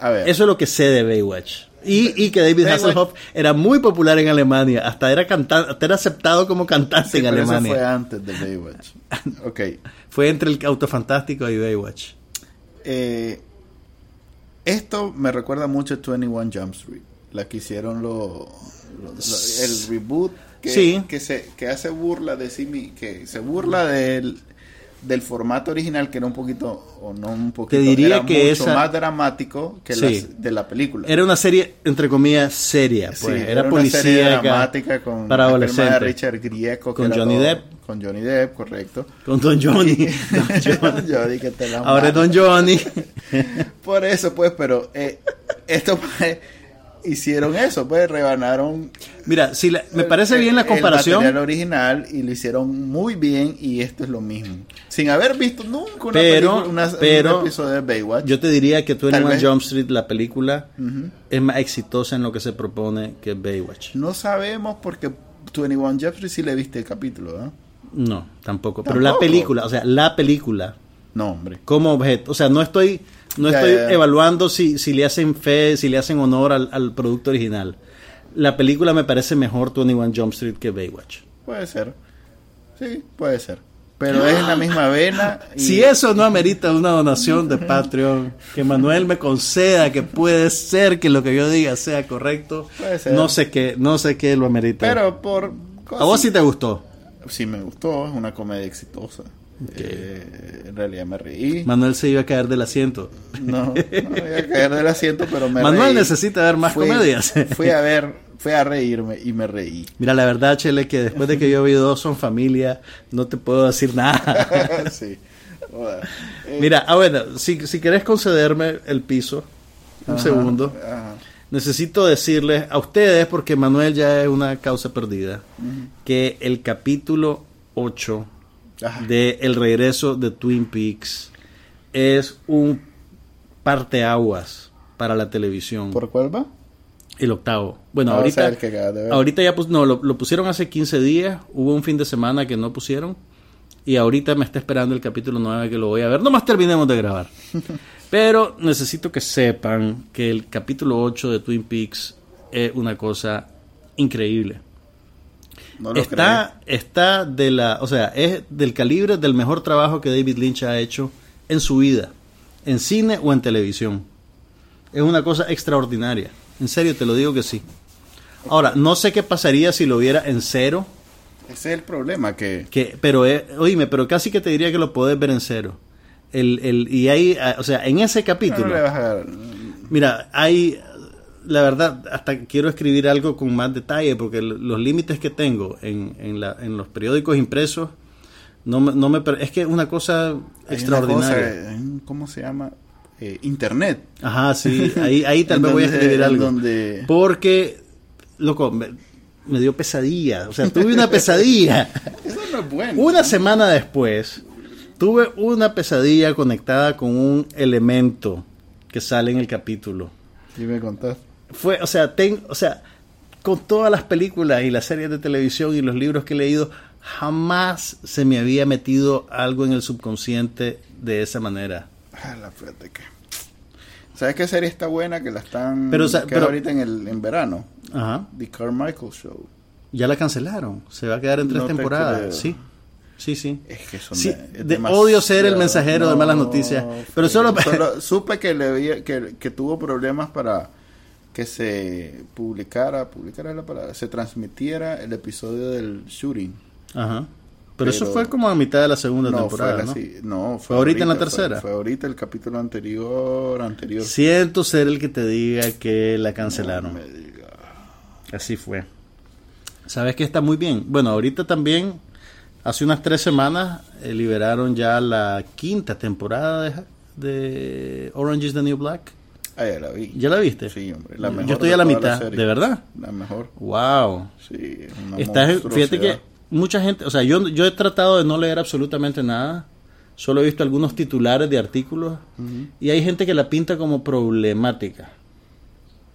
A ver, Eso es lo que sé de Baywatch. Y, y que David Baywatch- Hasselhoff era muy popular en Alemania, hasta era cantante, hasta era aceptado como cantante sí, en pero eso Alemania. fue Fue, antes de Baywatch. Ok. entre el Auto Fantástico y Baywatch. Eh, esto me recuerda mucho a 21 Jump Street, la que hicieron lo, lo- lo- el reboot que, Sí. que se que hace burla de sí mi- que se burla del del formato original que era un poquito o no un poquito diría era que mucho esa- más dramático que Sí. las de la película. Era una serie, entre comillas, seria. Sí, Pues. era, era, una policía serie dramática con para adolescentes. Richard Grieco que Con Johnny todo- Depp. con Johnny Depp, correcto. Con Don Johnny. Don Johnny. Dije, te la Ahora es. Don Johnny. Por eso, pues, pero eh, esto hicieron eso, pues, rebanaron. Mira, si la- me parece el- bien la el comparación. material original y lo hicieron muy bien y esto es lo mismo. Sin haber visto nunca una Pero- película, una- pero- un episodio de Baywatch. Yo te diría que 21 vez. Jump Street, la película, es más exitosa en lo que se propone que Baywatch. No sabemos porque 21 Jeffrey sí le viste el capítulo, ¿no? No, tampoco. Pero la película, o sea, la película No, hombre. como objeto, o sea, no estoy no Ya, estoy ya, ya. evaluando si, si le hacen fe, si le hacen honor al, al producto original. La película me parece mejor 21 Jump Street que Baywatch. Puede ser. Sí, puede ser. Pero es en la misma vena. y- Si eso no amerita una donación de Patreon, que Manuel me conceda que puede ser que lo que yo diga sea correcto, Puede ser. no sé qué, no sé qué lo amerita. Pero por. a vos sí te gustó. Sí me gustó, es una comedia exitosa. Eh, en realidad me reí. Manuel se iba a caer del asiento. No, no voy a caer del asiento, pero me Manuel reí. necesita ver más Fui- comedias. Fui a ver, fui a reírme y me reí. Mira, la verdad, Chele, que después de que yo vi dos son familia, no te puedo decir nada. sí. Eh, Mira, ah, bueno, si, si querés concederme el piso, un ajá, segundo, ajá. necesito decirles a ustedes, porque Manuel ya es una causa perdida, que el capítulo 8 Ajá. de El regreso de Twin Peaks es un parteaguas para la televisión. ¿Por cuál va? El octavo. Bueno, Ah, ahorita, que de ahorita ya pus- no, lo, lo pusieron hace 15 días. Hubo un fin de semana que no pusieron. Y ahorita me está esperando el capítulo 9 que lo voy a ver. Nomás terminemos de grabar. Pero necesito que sepan que el capítulo 8 de Twin Peaks es una cosa increíble. No lo está, está de la, o sea, es del calibre del mejor trabajo que David Lynch ha hecho en su vida, en cine o en televisión. Es una cosa extraordinaria. En serio, te lo digo que sí. Ahora, no sé qué pasaría si lo viera en cero. Ese es el problema, que... que pero, eh, oíme, pero casi que te diría que lo podés ver en cero. El, el, y ahí, ah, o sea, en ese capítulo... No le vas a- Mira, hay, la verdad, hasta quiero escribir algo con más detalle, porque los límites que tengo en, en, la- en los periódicos impresos, no me, no me es que es una cosa hay una extraordinaria. cosa, en- ¿Cómo se llama? Eh, Internet. Ajá, sí, ahí, ahí tal vez voy a escribir algo. donde- Porque, loco, me, me dio pesadilla, o sea, tuve una pesadilla. Eso no es bueno. Una semana después, tuve una pesadilla conectada con un elemento que sale en el capítulo. Y me contás. Fue, o sea, ten, o sea, con todas las películas y las series de televisión y los libros que he leído, jamás se me había metido algo en el subconsciente de esa manera. Ah, la fíjate que... ¿Sabes qué serie está buena? Que la están... Pero, o sea, que pero- ahorita en, el, en verano. Ajá. The Carmichael Show. Ya la cancelaron. Se va a quedar en tres No temporadas. Sí. Sí, sí. Es que son Sí, es de- odio ser el mensajero de malas noticias, pero solo- supe que le que, que tuvo problemas para que se publicara, publicara la palabra, se transmitiera el episodio del shooting. Ajá. Pero, eso fue como a mitad de la segunda No, temporada, fue ¿no? ¿Fue ahorita en la fue- tercera? Fue, ahorita el capítulo anterior, anterior. Siento ser el que te diga que la cancelaron. No me diga. Así fue. ¿Sabes que está muy bien? Bueno, ahorita también, hace unas tres semanas, eh, liberaron ya la quinta temporada de, de Orange is the New Black. Ah, ya la vi. ¿Ya la viste? Sí, hombre. La Yo mejor estoy de a la mitad. ¿de verdad? La mejor. Wow. Sí, una Estás- fíjate que mucha gente, o sea, yo, yo he tratado de no leer absolutamente nada. Solo he visto algunos titulares de artículos y hay gente que la pinta como problemática.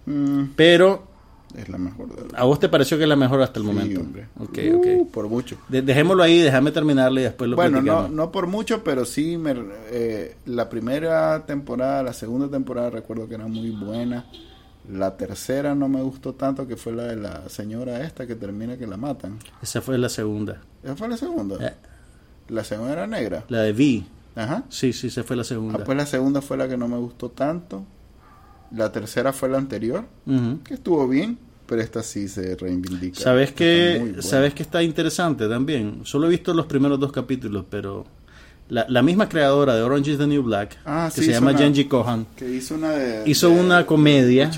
Mm, Pero es la mejor de a vos te pareció que es la mejor hasta el Sí, momento. hombre. Ok, Uh, por mucho. De- dejémoslo ahí, déjame terminarle y después lo Bueno, no, no por mucho, pero sí, me, eh, la primera temporada, la segunda temporada recuerdo que era muy buena. La tercera no me gustó tanto, que fue la de la señora esta que termina que la matan. Esa fue la segunda. ¿Esa fue la segunda? Eh, La segunda era negra. la de V. Ajá. Sí, sí, esa fue la segunda. Ah, pues la segunda fue la que no me gustó tanto. La tercera fue la anterior, que estuvo bien, pero esta sí se reivindica. ¿Sabes que. ¿Sabes que está interesante también? Solo he visto los primeros dos capítulos, pero la, la misma creadora de Orange is the New Black, Ah, que sí, se llama una- Genji Kohan, Que hizo una de... Hizo de- una comedia.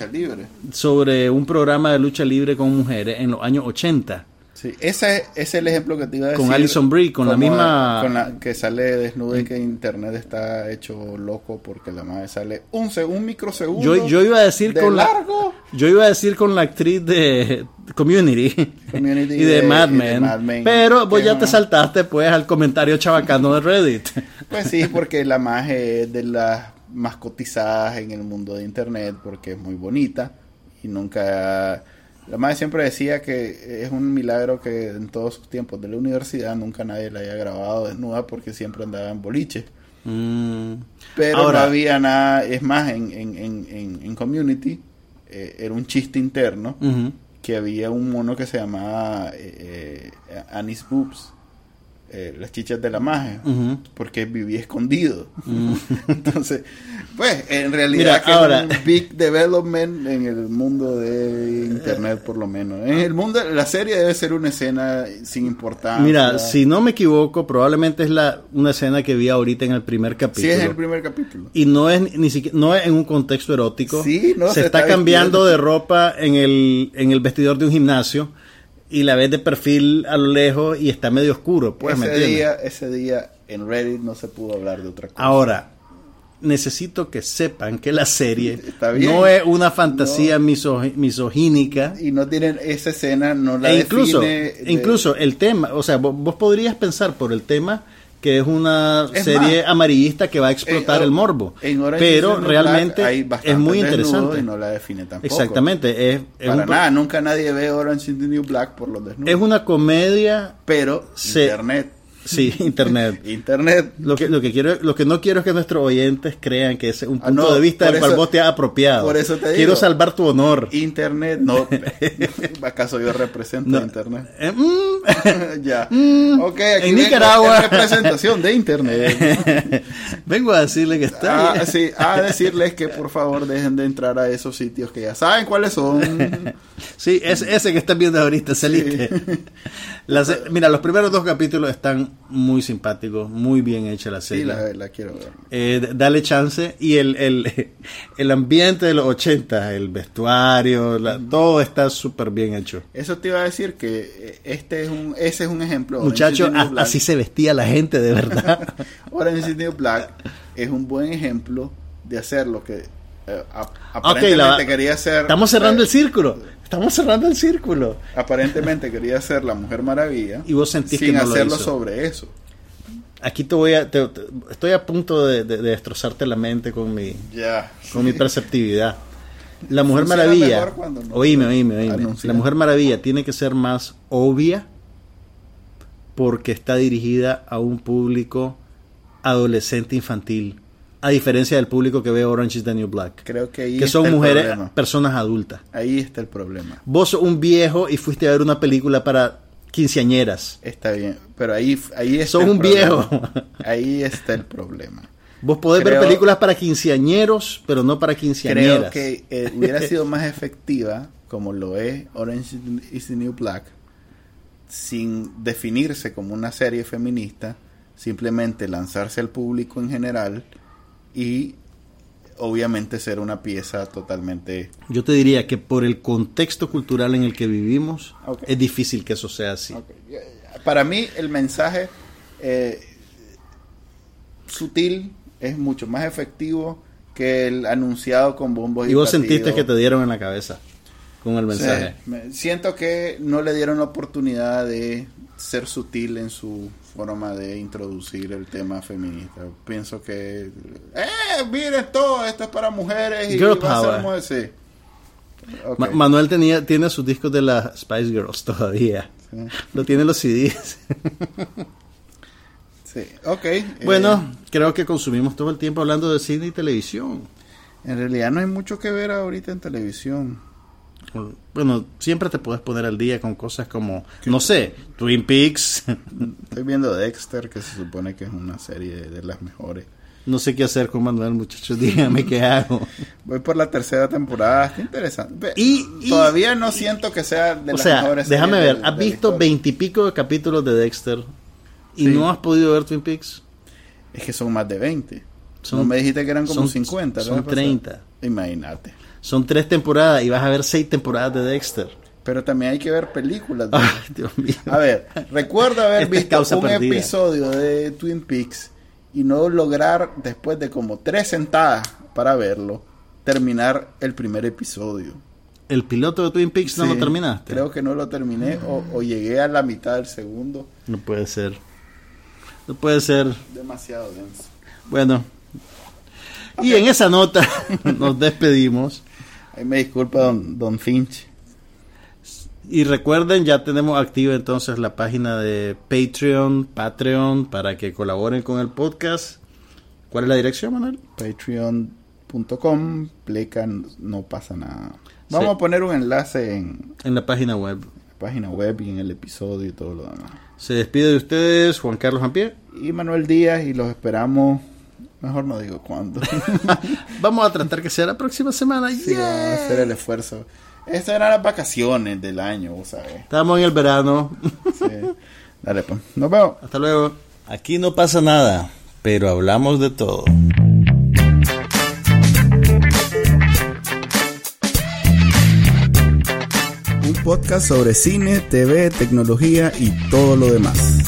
sobre un programa de lucha libre con mujeres en los años 80. Sí, ese, ese es el ejemplo que te iba a decir. Con Alison Brie, con la misma- Con la que sale desnuda y que internet está hecho loco porque la madre sale un, un microsegundo. Yo, yo iba a decir de con largo. la yo iba a decir con la actriz de Community, Community y de, de- Mad, y de Men, Mad Men, pero vos que ya no- te saltaste pues al comentario chabacano de Reddit. Pues sí, porque la magia es de las más cotizadas en el mundo de internet porque es muy bonita y nunca... La madre siempre decía que es un milagro que en todos sus tiempos de la universidad nunca nadie la haya grabado desnuda porque siempre andaba en boliche. Mm. Pero Ahora- no había nada, es más, en, en, en, en, en Community eh, era un chiste interno que había un mono que se llamaba eh, eh, Anis Boobs, eh, las chichas de la magia, Ujú. porque vivía escondido. Entonces, pues, en Mira, realidad que ahora- es un big development en el mundo de internet, por lo menos. En el mundo, la serie debe ser una escena sin importancia. Mira, si no me equivoco, probablemente es la una escena que vi ahorita en el primer Sí, capítulo. es el primer capítulo. Y no es ni siquiera no es en un contexto erótico. Sí, no, se, se está, está cambiando de ropa en el, en el vestidor de un gimnasio y la ves de perfil a lo lejos y está medio oscuro, pues, ¿me ese entiendes? día, ese día en Reddit no se pudo hablar de otra cosa. Ahora, necesito que sepan que la serie no es una fantasía miso- misogínica. y no tienen esa escena, no la E incluso, define de- incluso el tema, o sea, vos, vos podrías pensar por el tema que es una Es serie más, amarillista que va a explotar en- el morbo, is the pero realmente hay es muy interesante. y no la define tampoco. Exactamente, es, es, Para un- nada, nunca nadie ve Orange is the New Black por los desnudos. es una comedia pero Se- internet. Sí, internet. Internet. Lo que, lo que quiero, lo que no quiero es que nuestros oyentes crean que es un Ah, punto no, de vista del cual eso- vos te has apropiado. por eso te digo. Quiero salvar tu honor. Internet, no. ¿Acaso yo represento No. Internet? Eh, mm, ya. ok, aquí en vengo Nicaragua. en representación de Internet. vengo a decirle que está Ah, sí, a decirles que por favor dejen de entrar a esos sitios que ya saben cuáles son. Sí, es ese que están viendo ahorita, saliste. La se- mira, los primeros dos capítulos están muy simpáticos, muy bien hecha la serie. Sí, la, la quiero ver. Eh, dale chance. Y el, el, el ambiente de los 80, el vestuario, la- todo está súper bien hecho. Eso te iba a decir que eh, este es un, ese es un ejemplo. Muchachos, así se vestía la gente de verdad. Orange is New Black es un buen ejemplo de hacer lo que eh, aparentemente la- quería hacer. Estamos cerrando el eh, círculo. Estamos cerrando el círculo. Aparentemente quería ser la Mujer Maravilla. Y vos sentís sin que no lo hacerlo hizo. sobre eso. Aquí te voy a. te- te- estoy a punto de, de- de destrozarte la mente con mi, con mi perceptividad. La Mujer Funciona Maravilla. no Oíme, oíme, oíme. La Mujer Maravilla tiene que ser más obvia porque está dirigida a un público adolescente infantil. A diferencia del público que ve Orange is the New Black. Creo que ahí Que está son el mujeres, problema. personas adultas. Ahí está el problema. Vos sos un viejo y fuiste a ver una película para quinceañeras. Está bien. Pero ahí, ahí está Sos el un problema. viejo. Ahí está el problema. Vos podés ver películas para quinceañeros, pero no para quinceañeras. Creo que eh, hubiera sido más efectiva, como lo es Orange is the New Black, sin definirse como una serie feminista, simplemente lanzarse al público en general y obviamente ser una pieza totalmente... Yo te diría que por el contexto cultural en el que vivimos, es difícil que eso sea así. Para mí el mensaje eh, sutil es mucho más efectivo que el anunciado con bombos y, Y vos sentiste que te dieron en la cabeza con el mensaje. Sí, me- siento que no le dieron la oportunidad de ser sutil en su forma de introducir el tema feminista. Pienso que, eh, miren todo, esto es para mujeres y Girl va a ser power. mujer- sí. Ok. Ma- Manuel tenía, tiene sus discos de las Spice Girls todavía. Sí. Lo tiene los CDs. Sí, ok. eh, bueno, creo que consumimos todo el tiempo hablando de cine y televisión. en realidad no hay mucho que ver ahorita en televisión. Bueno, siempre te puedes poner al día con cosas como, no sé, Twin Peaks. Estoy viendo Dexter, que se supone que es una serie de las mejores. No sé qué hacer con Manuel, muchachos. Dígame qué hago. Voy por la tercera temporada, está interesante. Y- y- todavía no siento que sea de O las sea, mejores déjame ver, del- has visto veintipico de capítulos de Dexter y Sí. no has podido ver Twin Peaks. Es que son más de 20. Son- no me dijiste que eran como son- 50. la son vez pasada. 30. Imagínate. Son tres temporadas y vas a ver seis temporadas de Dexter. Pero también hay que ver películas. de- Ay, Dios mío. A ver, recuerdo haber Esta visto causa un perdida. episodio de Twin Peaks y no lograr, después de como tres sentadas para verlo, terminar el primer episodio. El piloto de Twin Peaks no lo terminaste. Creo que no lo terminé o, o llegué a la mitad del segundo. No puede ser. No puede ser. Demasiado denso. Bueno. Y en esa nota nos despedimos. Ahí me disculpa don, don Finch. Y recuerden, ya tenemos activa entonces la página de Patreon, Patreon, para que colaboren con el podcast. ¿Cuál es la dirección, Manuel? Patreon.com, pleca, no pasa nada. Vamos Sí. a poner un enlace en En la página web. la página web y en el episodio y todo lo demás. Se despide de ustedes Juan Carlos Ampier. Y Manuel Díaz y los esperamos, mejor no digo cuándo. Vamos a tratar que sea la próxima semana. Sí, vamos a hacer el esfuerzo. Estas eran las vacaciones del año, vos sabes. Estamos en el verano. Sí. Dale, pues. Nos vemos. Hasta luego. Aquí no pasa nada, pero hablamos de todo. Un podcast sobre cine, TV, tecnología y todo lo demás.